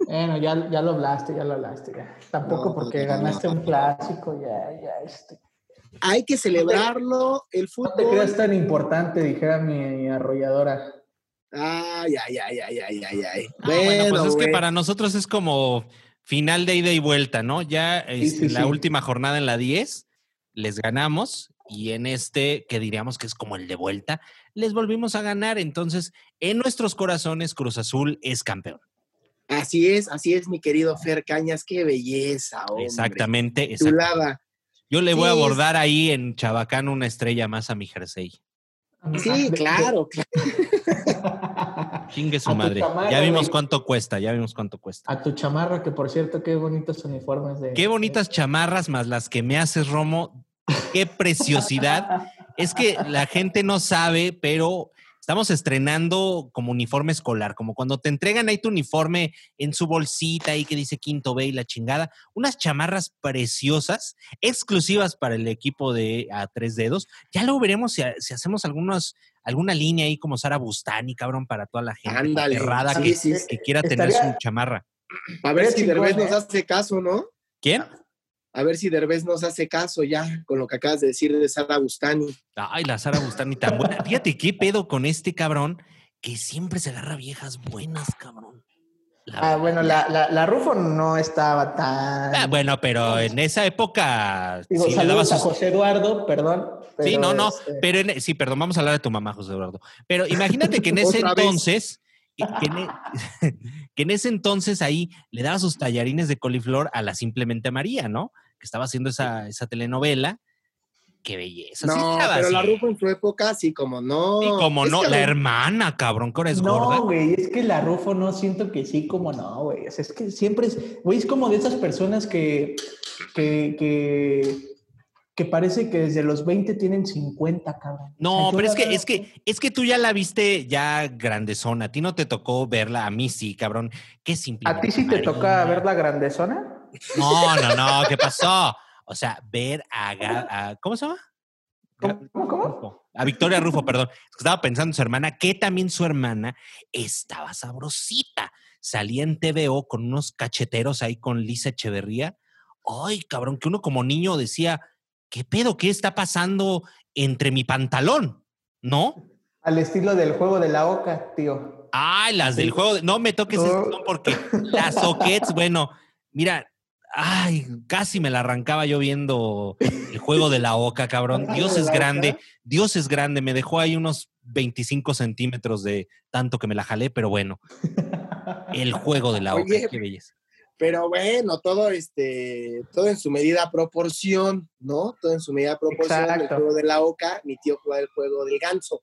Bueno, ya, ya lo hablaste, ya lo hablaste. Ya. Tampoco porque ganaste un clásico, ya, ya, este. Hay que celebrarlo, el fútbol. No te creas tan importante, dijera mi arrolladora. Ay, ay, ay, ay, ay, ay, ay. Ah, bueno, pues es que para nosotros es como final de ida y vuelta, ¿no? Ya este, la última jornada en la 10 les ganamos y en este, que diríamos que es como el de vuelta, les volvimos a ganar. Entonces, en nuestros corazones, Cruz Azul es campeón. Así es, así es, mi querido Fer Cañas, qué belleza, hombre. Exactamente, exactamente. Yo le voy a abordar ahí en Chabacán una estrella más a mi jersey. Sí, claro, Chingue su madre. ya vimos cuánto cuesta, ya vimos cuánto cuesta. A tu chamarra, que por cierto, qué bonitos uniformes de. Qué bonitas chamarras más las que me haces, Romo. Qué preciosidad. es que la gente no sabe, pero Estamos estrenando como uniforme escolar, como cuando te entregan ahí tu uniforme en su bolsita ahí que dice Quinto B y la chingada. Unas chamarras preciosas, exclusivas para el equipo de a tres dedos. Ya luego veremos si, hacemos algunos, alguna línea ahí como Sara Bustani, cabrón, para toda la gente Ándale, que, quiera tener su chamarra. A ver si Derbez nos ¿eh? hace caso, ¿no? ¿Quién? A ver si Derbez nos hace caso ya con lo que acabas de decir de Sara Bustani. Ay, la Sara Bustani tan buena. Fíjate qué pedo con este cabrón que siempre se agarra viejas buenas, cabrón. ah, bueno, la, la, la, Rufo no estaba tan. Ah, bueno, pero en esa época. Digo, sí, saludos a José Eduardo, perdón. sí, no, no. Este pero en, sí, perdón, vamos a hablar de tu mamá, José Eduardo. Pero imagínate que en ese entonces. Que, que, en, e, que, en, ese entonces ahí le daba sus tallarines de coliflor a la Simplemente María, ¿no? Que estaba haciendo esa, esa telenovela qué belleza. No, pero la Rufo en su época, sí, como no. Sí, como no, la hermana, cabrón, que ahora es gorda. No, güey, es que la Rufo no siento que sí, como no, güey. O sea, es que siempre es, güey, es como de esas personas que, que, que, que parece que desde los 20 tienen 50, cabrón. No, o sea, pero es que, es que, es que tú ya la viste ya grandezona. A ti no te tocó verla, a mí sí, cabrón. Qué simple. ¿A ti sí te toca verla grandezona? No, no, no, ¿qué pasó? O sea, ver a, a ¿cómo se llama? ¿Cómo? ¿Cómo? A Victoria Rufo, perdón. Estaba pensando en su hermana, que también su hermana estaba sabrosita. Salía en TVO con unos cacheteros ahí con Lisa Echeverría. Ay, cabrón, que uno como niño decía, ¿qué pedo? ¿Qué está pasando entre mi pantalón? ¿No? Al estilo del juego de la oca, tío. Ay, las del juego. De... No me toques oh. porque las soquets, bueno, mira, Ay, casi me la arrancaba yo viendo el juego de la oca, cabrón. Dios es grande, Dios es grande. Me dejó ahí unos 25 centímetros de tanto que me la jalé, pero bueno. El juego de la oca, qué belleza. Pero bueno, todo este, todo en su medida proporción, ¿no? Todo en su medida proporción. El juego de la oca, mi tío jugaba el juego del ganso.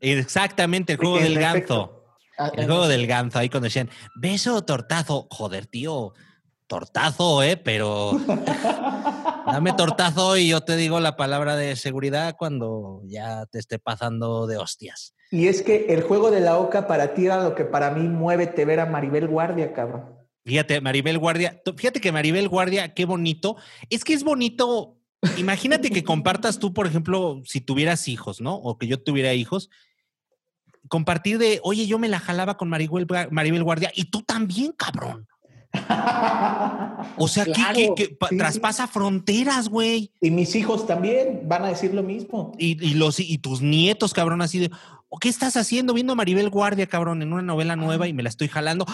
Exactamente, el juego del ganso. Ah, el juego del ganso, ahí cuando decían, beso o tortazo. Joder, tío tortazo, ¿eh? Pero dame tortazo y yo te digo la palabra de seguridad cuando ya te esté pasando de hostias. Y es que el juego de la oca para ti era lo que para mí mueve te ver a Maribel Guardia, cabrón. Fíjate, Maribel Guardia, fíjate que Maribel Guardia, qué bonito. Es que es bonito. Imagínate que compartas tú, por ejemplo, si tuvieras hijos, ¿no? O que yo tuviera hijos, compartir de, oye, yo me la jalaba con Maribel, Maribel Guardia y tú también, cabrón. O sea, claro, que, que, que sí, traspasa sí. fronteras, güey. Y mis hijos también van a decir lo mismo. Y, y, los, y tus nietos, cabrón, así de, ¿qué estás haciendo? Viendo a Maribel Guardia, cabrón, en una novela nueva y me la estoy jalando.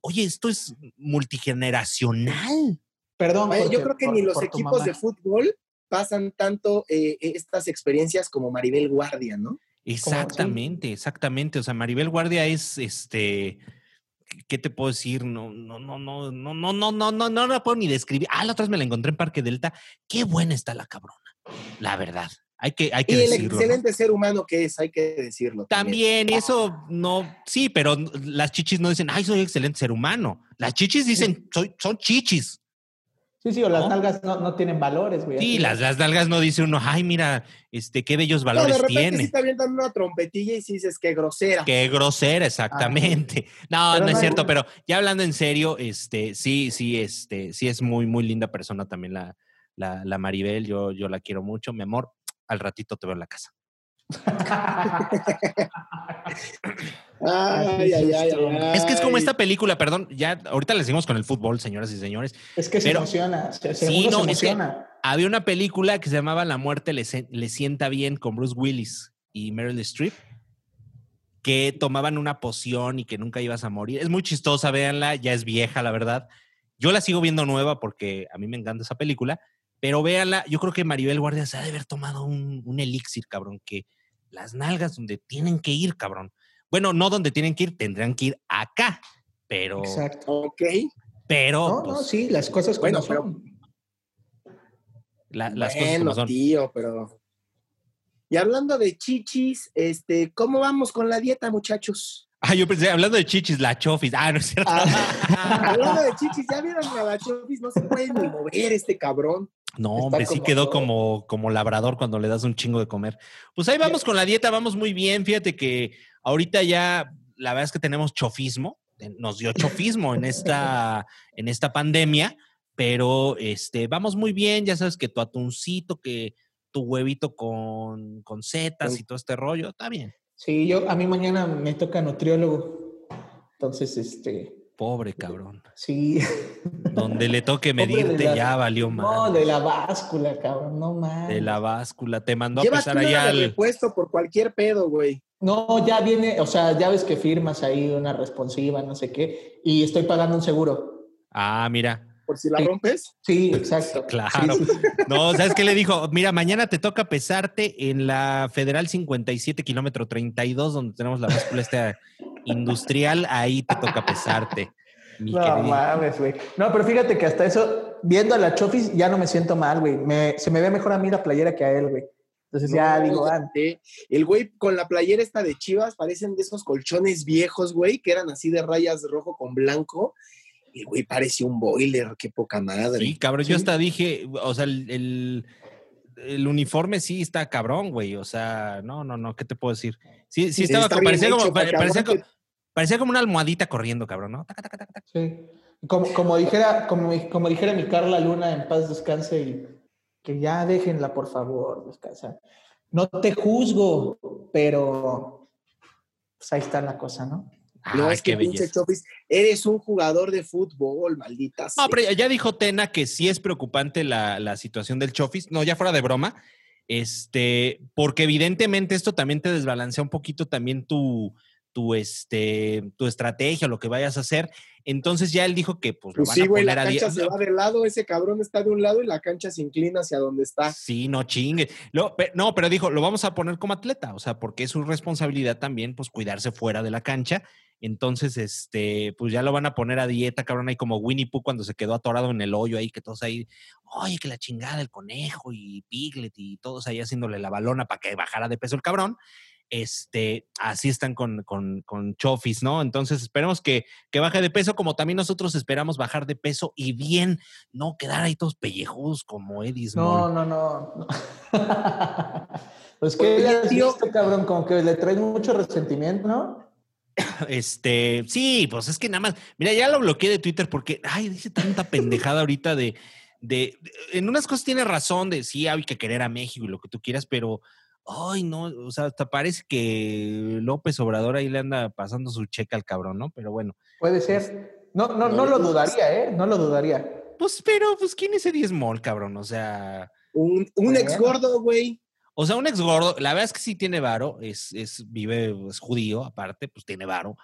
Oye, esto es multigeneracional. Perdón. Oye, yo creo que por, ni los equipos mamá. de fútbol pasan tanto eh, estas experiencias como Maribel Guardia, ¿no? Exactamente, exactamente. O sea, Maribel Guardia es este ¿qué te puedo decir? No, no, no, no, no, no, no, no, no, no la puedo ni describir. Ah, la otra vez me la encontré en Parque Delta. Qué buena está la cabrona, la verdad. Hay que, hay que y decirlo. el excelente ¿no? ser humano que es, hay que decirlo. También, también, eso no, sí, pero las chichis no dicen, ay, soy excelente ser humano. Las chichis dicen, soy, son chichis. Sí, sí, o las ¿no? nalgas no, no, tienen valores, güey. Sí, las, las nalgas no dice uno, ay, mira, este, qué bellos valores no, de repente tiene. Sí te avientan una trompetilla y sí dices, qué grosera. Qué grosera, exactamente. Ah, no, pero no es cierto, pero ya hablando en serio, este, sí, sí, este, sí es muy, muy linda persona también la, la, la Maribel, yo, yo la quiero mucho, mi amor, al ratito te veo en la casa. Ay, ay, ay, es que es como esta película, perdón, ya ahorita le seguimos con el fútbol, señoras y señores. Es que se pero, emociona, se, sí, no, se emociona. Es que había una película que se llamaba La muerte le, le, sienta bien con Bruce Willis y Meryl Streep que tomaban una poción y que nunca ibas a morir. Es muy chistosa, véanla, ya es vieja, la verdad. Yo la sigo viendo nueva porque a mí me encanta esa película, pero véanla, yo creo que Maribel Guardia se ha de haber tomado un, un elixir, cabrón, que las nalgas donde tienen que ir, cabrón. Bueno, no donde tienen que ir, tendrán que ir acá, pero. Exacto. Ok. Pero. No, pues, no, sí, las cosas bueno, como pero, son. La, las bueno, cosas como son. tío, pero. Y hablando de chichis, este, ¿cómo vamos con la dieta, muchachos? Ah, yo pensé, hablando de chichis, la chofis. Ah, no es cierto. Ah, hablando de chichis, ¿ya vieron a la chofis? No se puede ni mover este cabrón. No, hombre, sí quedó como, como labrador cuando le das un chingo de comer. Pues ahí vamos con la dieta, vamos muy bien. Fíjate que ahorita ya, la verdad es que tenemos chofismo, nos dio chofismo en esta, en esta pandemia, pero este, vamos muy bien. Ya sabes que tu atuncito, que tu huevito con, con setas y todo este rollo, está bien. Sí, yo, a mí mañana me toca nutriólogo. Entonces, este, Pobre cabrón. Sí. Donde le toque medirte la, ya valió mal. No, de la báscula, cabrón, no más. De la báscula. Te mandó a pesar allá al... repuesto por cualquier pedo, güey. No, ya viene, o sea, ya ves que firmas ahí una responsiva, no sé qué, y estoy pagando un seguro. Ah, mira. Por si la rompes. Sí, exacto. Claro. No, ¿sabes qué le dijo? Mira, mañana te toca pesarte en la Federal 57, kilómetro 32, donde tenemos la báscula esta industrial, ahí te toca pesarte. no mames, güey. No, pero fíjate que hasta eso, viendo a la Chofis, ya no me siento mal, güey. se me ve mejor a mí la playera que a él, güey. Entonces ya digo, ah, el güey con la playera esta de Chivas parecen de esos colchones viejos, güey, que eran así de rayas rojo con blanco. Y güey parecía un boiler, qué poca madre. Sí, cabrón, yo hasta dije, o sea, el, uniforme sí está cabrón, güey. O sea, no, no, no, ¿qué te puedo decir? Sí, sí, estaba, parecía, como, parecía, como, una almohadita corriendo, cabrón, ¿no? sí. Como, como, dijera, como, como dijera mi Carla Luna, en paz descanse y que ya déjenla, por favor, descansa. No te juzgo, pero pues ahí está la cosa, ¿no? No, es que pinche Chofis, eres un jugador de fútbol, maldita No, pero ya dijo Tena que sí es preocupante la, la, situación del Chofis. No, ya fuera de broma. Este, porque evidentemente esto también te desbalancea un poquito también tu, tu, este, tu estrategia, lo que vayas a hacer. Entonces ya él dijo que pues, lo pues van a poner la cancha se va de lado, ese cabrón está de un lado y la cancha se inclina hacia donde está. Sí, no chingue. no, pero dijo, lo vamos a poner como atleta, o sea, porque es su responsabilidad también pues cuidarse fuera de la cancha. Entonces, este, pues ya lo van a poner a dieta, cabrón, ahí como Winnie Pooh cuando se quedó atorado en el hoyo ahí, que todos ahí, oye, que la chingada, el conejo y Piglet y todos ahí haciéndole la balona para que bajara de peso el cabrón este, así están con, con, con Chofis, ¿no? Entonces esperemos que, que, baje de peso, como también nosotros esperamos bajar de peso y bien, no quedar ahí todos pellejos como Eddie No, no, no. pues que ya tío, cabrón, como que le trae mucho resentimiento, ¿no? Este, sí, pues es que nada más, mira, ya lo bloqueé de Twitter porque, ay, dice tanta pendejada ahorita de, de, en unas cosas tiene razón de sí, hay que querer a México y lo que tú quieras, pero ay, no, o sea, hasta parece que López Obrador ahí le anda pasando su cheque al cabrón, ¿no? Pero bueno. Puede ser. No, no, no lo dudaría, ¿eh? No lo dudaría. Pues, pero, pues, ¿quién es Eddie Small, cabrón? O sea. Un, un ex gordo, güey. O sea, un ex gordo, la verdad es que sí tiene varo, es, es, vive, es judío, aparte, pues tiene varo.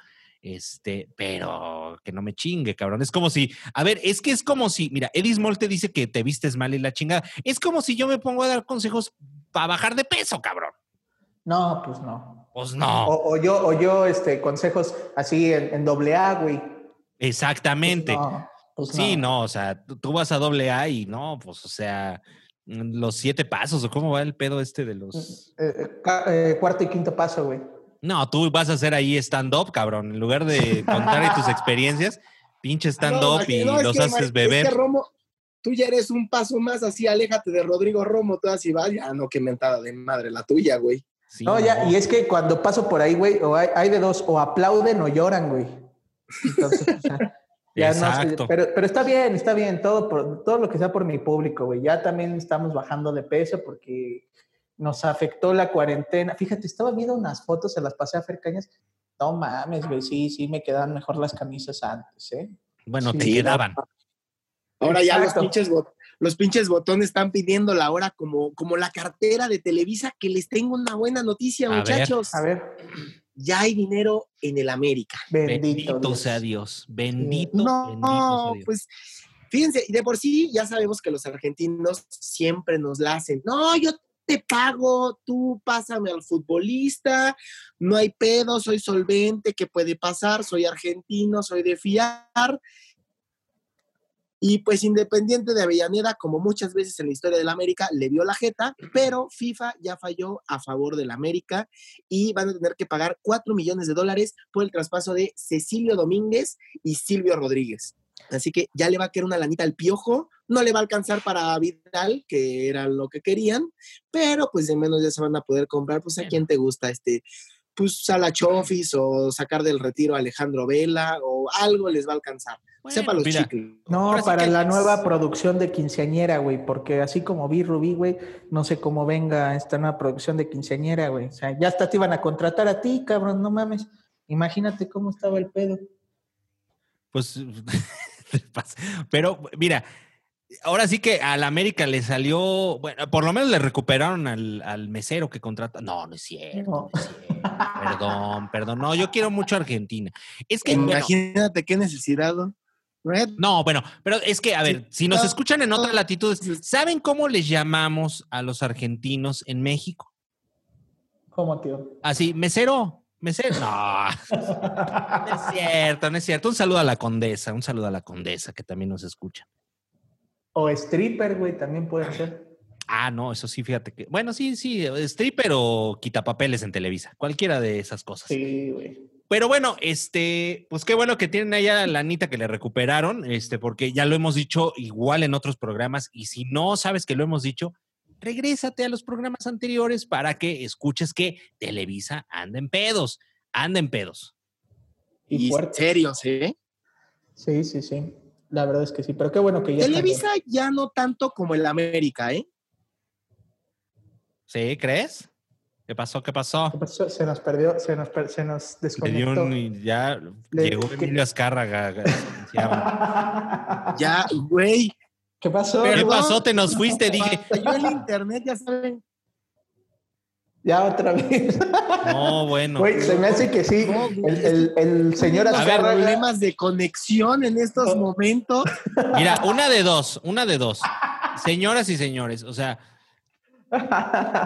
Este, pero que no me chingue, cabrón. Es como si, a ver, es que es como si, mira, Eddie Small te dice que te vistes mal y la chingada. Es como si yo me pongo a dar consejos para bajar de peso, cabrón. No, pues no. Pues no. O, yo, o yo, este, consejos así en, doble A, güey. Exactamente. Pues no, pues sí, no. o sea, tú, vas a doble A y no, pues, o sea, los siete pasos, o cómo va el pedo este de los. Eh, eh, eh, cuarto y quinto paso, güey. No, tú vas a hacer ahí stand-up, cabrón. En lugar de contar tus experiencias, pinche stand-up y los haces beber tú ya eres un paso más así, aléjate de Rodrigo Romo, tú así vas, ya no, qué mentada de madre la tuya, güey. no, ya, y es que cuando paso por ahí, güey, o hay, de dos, o aplauden o lloran, güey. Entonces, ya No, pero, pero está bien, está bien, todo, por, todo lo que sea por mi público, güey. Ya también estamos bajando de peso porque nos afectó la cuarentena. Fíjate, estaba viendo unas fotos, se las pasé a Fer Cañas. No mames, güey, sí, sí me quedaban mejor las camisas antes, ¿eh? Bueno, te quedaban. Ahora ya los pinches, los pinches botones están pidiendo la hora como, como la cartera de Televisa, que les tengo una buena noticia, muchachos. a ver. Ya hay dinero en el América. Bendito, sea Dios. Bendito, no, pues fíjense, de por sí ya sabemos que los argentinos siempre nos la hacen. No, yo te pago, tú pásame al futbolista, no hay pedo, soy solvente, ¿qué puede pasar? Soy argentino, soy de fiar y pues Independiente de Avellaneda, como muchas veces en la historia del América, le dio la jeta, pero FIFA ya falló a favor del América y van a tener que pagar 4 millones de dólares por el traspaso de Cecilio Domínguez y Silvio Rodríguez. Así que ya le va a quedar una lanita al piojo, no le va a alcanzar para Vidal, que era lo que querían, pero pues de menos ya se van a poder comprar, pues a quién te gusta este, pues Salachofis o sacar del retiro a Alejandro Vela o algo les va a alcanzar. Sepa los chicles. No, para la nueva producción de quinceañera, güey, porque así como vi Rubí, güey, no sé cómo venga esta nueva producción de quinceañera, güey. O sea, ya hasta te iban a contratar a ti, cabrón, no mames. Imagínate cómo estaba el pedo. Pues, pero mira, ahora sí que al América le salió, bueno, por lo menos le recuperaron al, mesero que contrata. No, no es cierto. perdón, perdón. No, yo quiero mucho a Argentina. Es que imagínate qué necesidad. No, bueno, pero es que, a ver, si nos escuchan en otras latitudes, ¿saben cómo les llamamos a los argentinos en México? ¿Cómo, tío? Así, mesero, mesero. No, no es cierto, no es cierto. Un saludo a la condesa, un saludo a la condesa que también nos escucha. O stripper, güey, también puede ser. Ah, no, eso sí, fíjate que. Bueno, sí, sí, stripper o quitapapeles en Televisa, cualquiera de esas cosas. Sí, güey. Pero bueno, este, pues qué bueno que tienen allá la Anita que le recuperaron, este, porque ya lo hemos dicho igual en otros programas, y si no sabes que lo hemos dicho, regrésate a los programas anteriores para que escuches que Televisa anda en pedos, anda en pedos. Y, y serios, ¿eh? Sí, sí, sí. La verdad es que sí, pero qué bueno que ya. Televisa ya no tanto como el América, ¿eh? ¿Sí? ¿Crees? ¿Qué pasó? ¿Qué pasó? Se nos perdió, se nos, se nos desconectó. ya llegó Emilio Azcárraga. ya, güey. ¿Qué pasó? ¿Qué pasó? Te nos fuiste, dije. Yo el internet, ya saben. Ya otra vez. No, bueno. Güey, se me hace que sí. el, el, señor Azcárraga... problemas de conexión en estos momentos. Mira, una de dos, una de dos. Señoras y señores, o sea,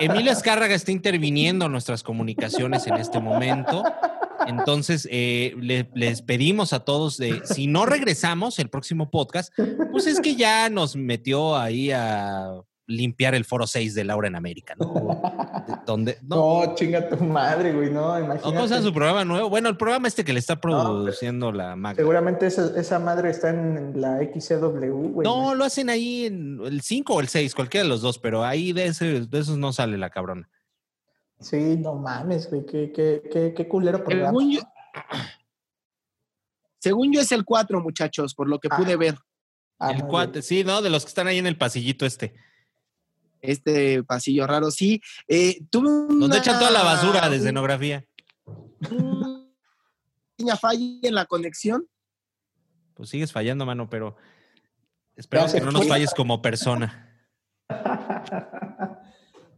Emilio Azcárraga está interviniendo en nuestras comunicaciones en este momento. Entonces, eh, les pedimos a todos de, si no regresamos el próximo podcast, pues es que ya nos metió ahí a limpiar el foro 6 de Laura en América, ¿no? ¿Dónde? No, chinga tu madre, güey, no, imagínate. ¿Cómo sea su programa nuevo? Bueno, el programa este que le está produciendo la Mac. Seguramente esa, madre está en la XCW, güey. No, lo hacen ahí en el 5 o el 6, cualquiera de los dos, pero ahí de, de esos no sale la cabrona. Sí, no mames, güey, qué, qué, qué, culero programa. Según yo, según yo es el 4, muchachos, por lo que pude ah. ver. Ah, el 4, sí, ¿no? De los que están ahí en el pasillito este este pasillo raro. Sí, eh, tuve Donde echan toda la basura de escenografía. ¿Una falla en la conexión? Pues sigues fallando, mano, pero esperamos que no nos falles como persona.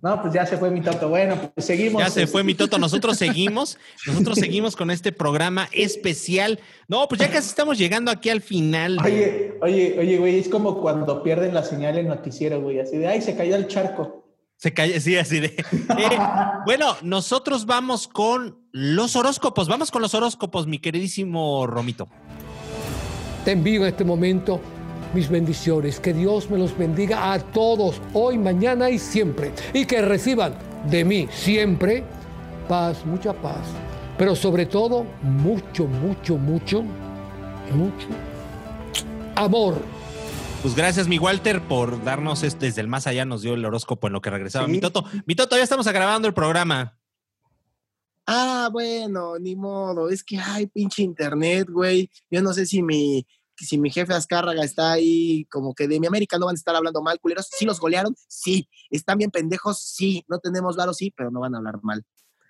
No, pues ya se fue mi toto. Bueno, pues seguimos. Ya se fue mi toto. Nosotros seguimos. Nosotros seguimos con este programa especial. No, pues ya casi estamos llegando aquí al final. Oye, oye, oye, güey, es como cuando pierden la señal en noticiero, güey. Así de, ay, se cayó el charco. Se cayó, sí, así de. Eh, bueno, nosotros vamos con los horóscopos. Vamos con los horóscopos, mi queridísimo Romito. Te envío en este momento mis bendiciones. Que Dios me los bendiga a todos, hoy, mañana y siempre. Y que reciban de mí siempre paz, mucha paz. Pero sobre todo, mucho, mucho, mucho, mucho amor. Pues gracias, mi Walter, por darnos este, desde el más allá, nos dio el horóscopo en lo que regresaba mi Toto. Mi Toto, ya estamos grabando el programa. Ah, bueno, ni modo. Es que hay pinche internet, güey. Yo no sé si mi, si mi jefe Azcárraga está ahí como que de mi América no van a estar hablando mal, culeros. ¿Sí los golearon? Sí. ¿Están bien pendejos? Sí. ¿No tenemos varo? Sí, pero no van a hablar mal.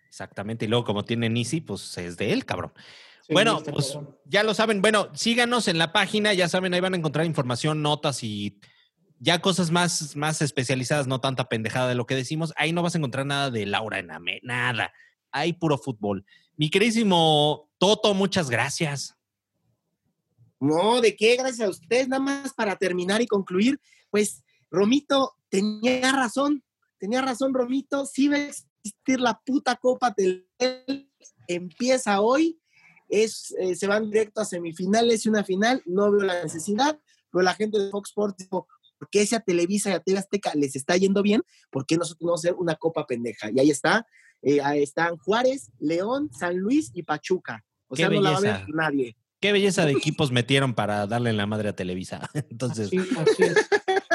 Exactamente. Y luego como tiene Nisi, pues es de él, cabrón. bueno, pues ya lo saben. Bueno, síganos en la página, ya saben, ahí van a encontrar información, notas y ya cosas más, más especializadas, no tanta pendejada de lo que decimos. Ahí no vas a encontrar nada de Laura en Ame, nada. Hay puro fútbol. Mi queridísimo Toto, muchas gracias. No, ¿de qué? Gracias a ustedes. Nada más para terminar y concluir, pues Romito tenía razón, tenía razón Romito, sí va a existir la puta Copa del empieza hoy, es, eh, se van directo a semifinales y una final, no veo la necesidad, pero la gente de Fox Sports dijo, ¿por qué esa Televisa y a TV Azteca les está yendo bien? ¿Por qué nosotros no vamos a hacer una Copa pendeja? Y ahí está, eh, ahí están Juárez, León, San Luis y Pachuca. O sea, no la va a ver nadie qué belleza de equipos metieron para darle en la madre a Televisa. Entonces,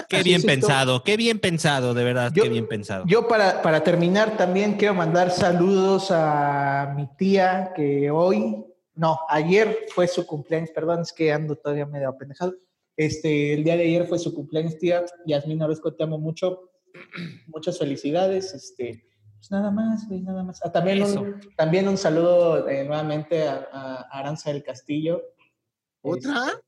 qué bien pensado, qué bien pensado, de verdad, qué bien pensado. Yo para, para terminar también quiero mandar saludos a mi tía que hoy, no, ayer fue su cumpleaños, perdón, es que ando todavía medio apendejado. Este, el día de ayer fue su cumpleaños, tía. Yasmina Orozco, te amo mucho. Muchas felicidades. Este, pues nada más, güey, nada más. Ah, también, un, también un saludo eh, nuevamente a, Aranza del Castillo. ¿Otra?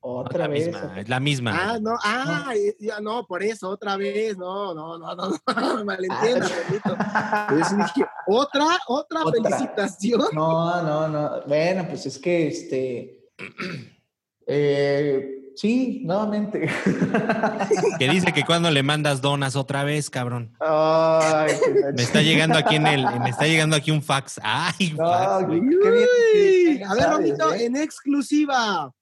Otra la vez. misma, es la misma. Ah, no, ah, ya no, por eso, otra vez, no, no, no, no, no, malentienda, sí dije, otra, otra, Otra. felicitación. No, no, no. Bueno, pues es que este. eh, sí, nuevamente. Que dice que cuando le mandas donas otra vez, cabrón. Ay, Me está llegando aquí en el, me está llegando aquí un fax. Ay, No, fax, güey. qué bien que- A ver, Romito, ¿eh? en exclusiva.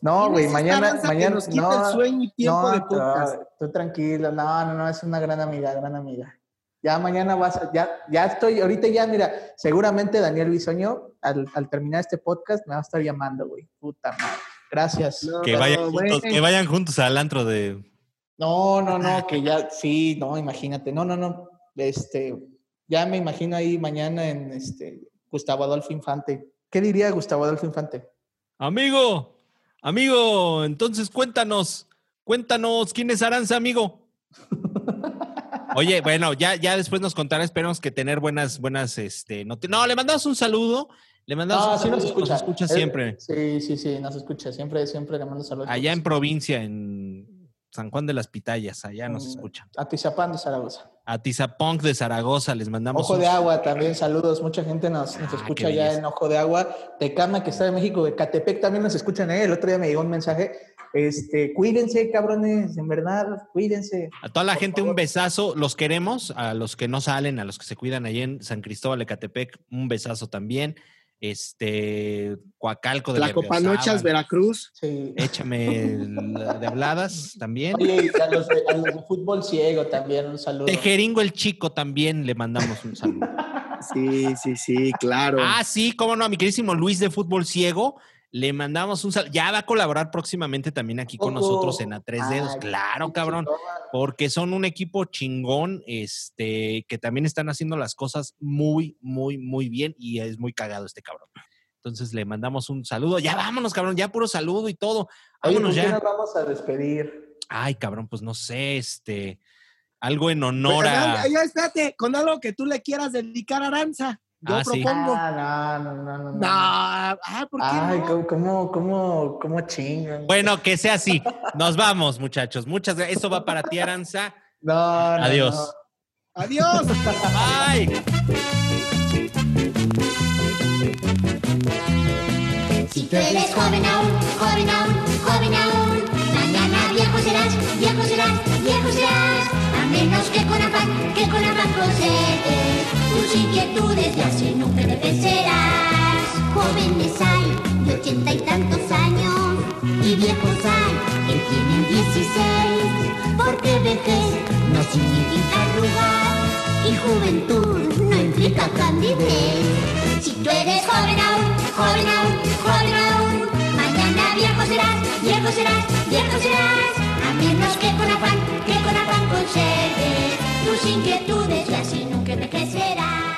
No, ¿Quién güey, mañana, mañana. nos quita no, el sueño y tiempo no, de podcast. tú- Tú tranquilo, no, no, no, es una gran amiga, gran amiga. Ya mañana vas, a- ya, ya estoy, ahorita ya, mira, seguramente Daniel Bisoño, al, al terminar este podcast, me va a estar llamando, güey. Puta madre. Gracias. No, Que vayan juntos, que vayan juntos al antro de. No, no, no, que ya, sí, no, imagínate, no, no, no, este, ya me imagino ahí mañana en, este, Gustavo Adolfo Infante. ¿Qué diría Gustavo Adolfo Infante? Amigo, amigo, entonces cuéntanos, cuéntanos quién es Aranza, amigo. Oye, bueno, ya, ya después nos contará, esperemos que tener buenas, buenas, este, noti- no, le mandamos un saludo, le mandamos un sí nos escucha. nos escucha siempre, Sí, sí, sí, nos escucha, siempre, siempre le mando saludos. allá en provincia, en San Juan de las Pitayas, allá nos Mm. escuchan. Atizapán de Zaragoza. A Tizapunk de Zaragoza les mandamos Ojo un- de Agua también, saludos. Mucha gente nos, nos Ah, escucha allá en Ojo de Agua. Tecama, que está de México, de Catepec también nos escuchan. ¿eh? El otro día me llegó un mensaje. Este, cuídense, cabrones, en verdad, cuídense. A toda la Por gente un besazo, los queremos, a los que no salen, a los que se cuidan allí en San Cristóbal de Catepec, un besazo también. Este, Coacalco de La Copanochas, Veracruz. Sí. Échame de habladas también. Oye, y a los, de, a los de fútbol ciego también un saludo. Tejeringo el Chico también le mandamos un saludo. Sí, sí, sí, claro. Ah, sí, cómo no, a mi queridísimo Luis de Fútbol Ciego, le mandamos un saludo. Ya va a colaborar próximamente también aquí con nosotros en A Tres Dedos. Ay, Claro, cabrón. porque son un equipo chingón, este, que también están haciendo las cosas muy, muy, muy bien y es muy cagado este cabrón. Entonces le mandamos un saludo. Ya vámonos, cabrón, ya puro saludo y todo. Vámonos ¿con qué ya. nos vamos a despedir? Ay, cabrón, pues no sé, este, algo en Pues, honor a... ya, ya, espérate, con algo que tú le quieras dedicar a Aranza. Yo Ah, sí. propongo. Ah, no, no, no, no. No, ah, ¿por qué Ay, no? ¿cómo, cómo, cómo, cómo chingan? Bueno, que sea así. Nos vamos, muchachos. Muchas gracias. Eso va para ti, Aranza. No, no, Adiós. no. Adiós. Bye. Si tú eres joven aún, joven aún, joven aún, mañana viejo serás, viejo serás, viejo serás, menos que con afán, que con afán conserves tus inquietudes y así nunca te vencerás. Jóvenes hay de ochenta y tantos años y viejos hay que tienen dieciséis, porque vejez no significa arrugar y juventud no implica candidez. Si tú eres joven aún, joven aún, joven aún, mañana viejo serás, viejo serás, viejo serás, a menos que con afán, con tus inquietudes ya así nunca envejecerán.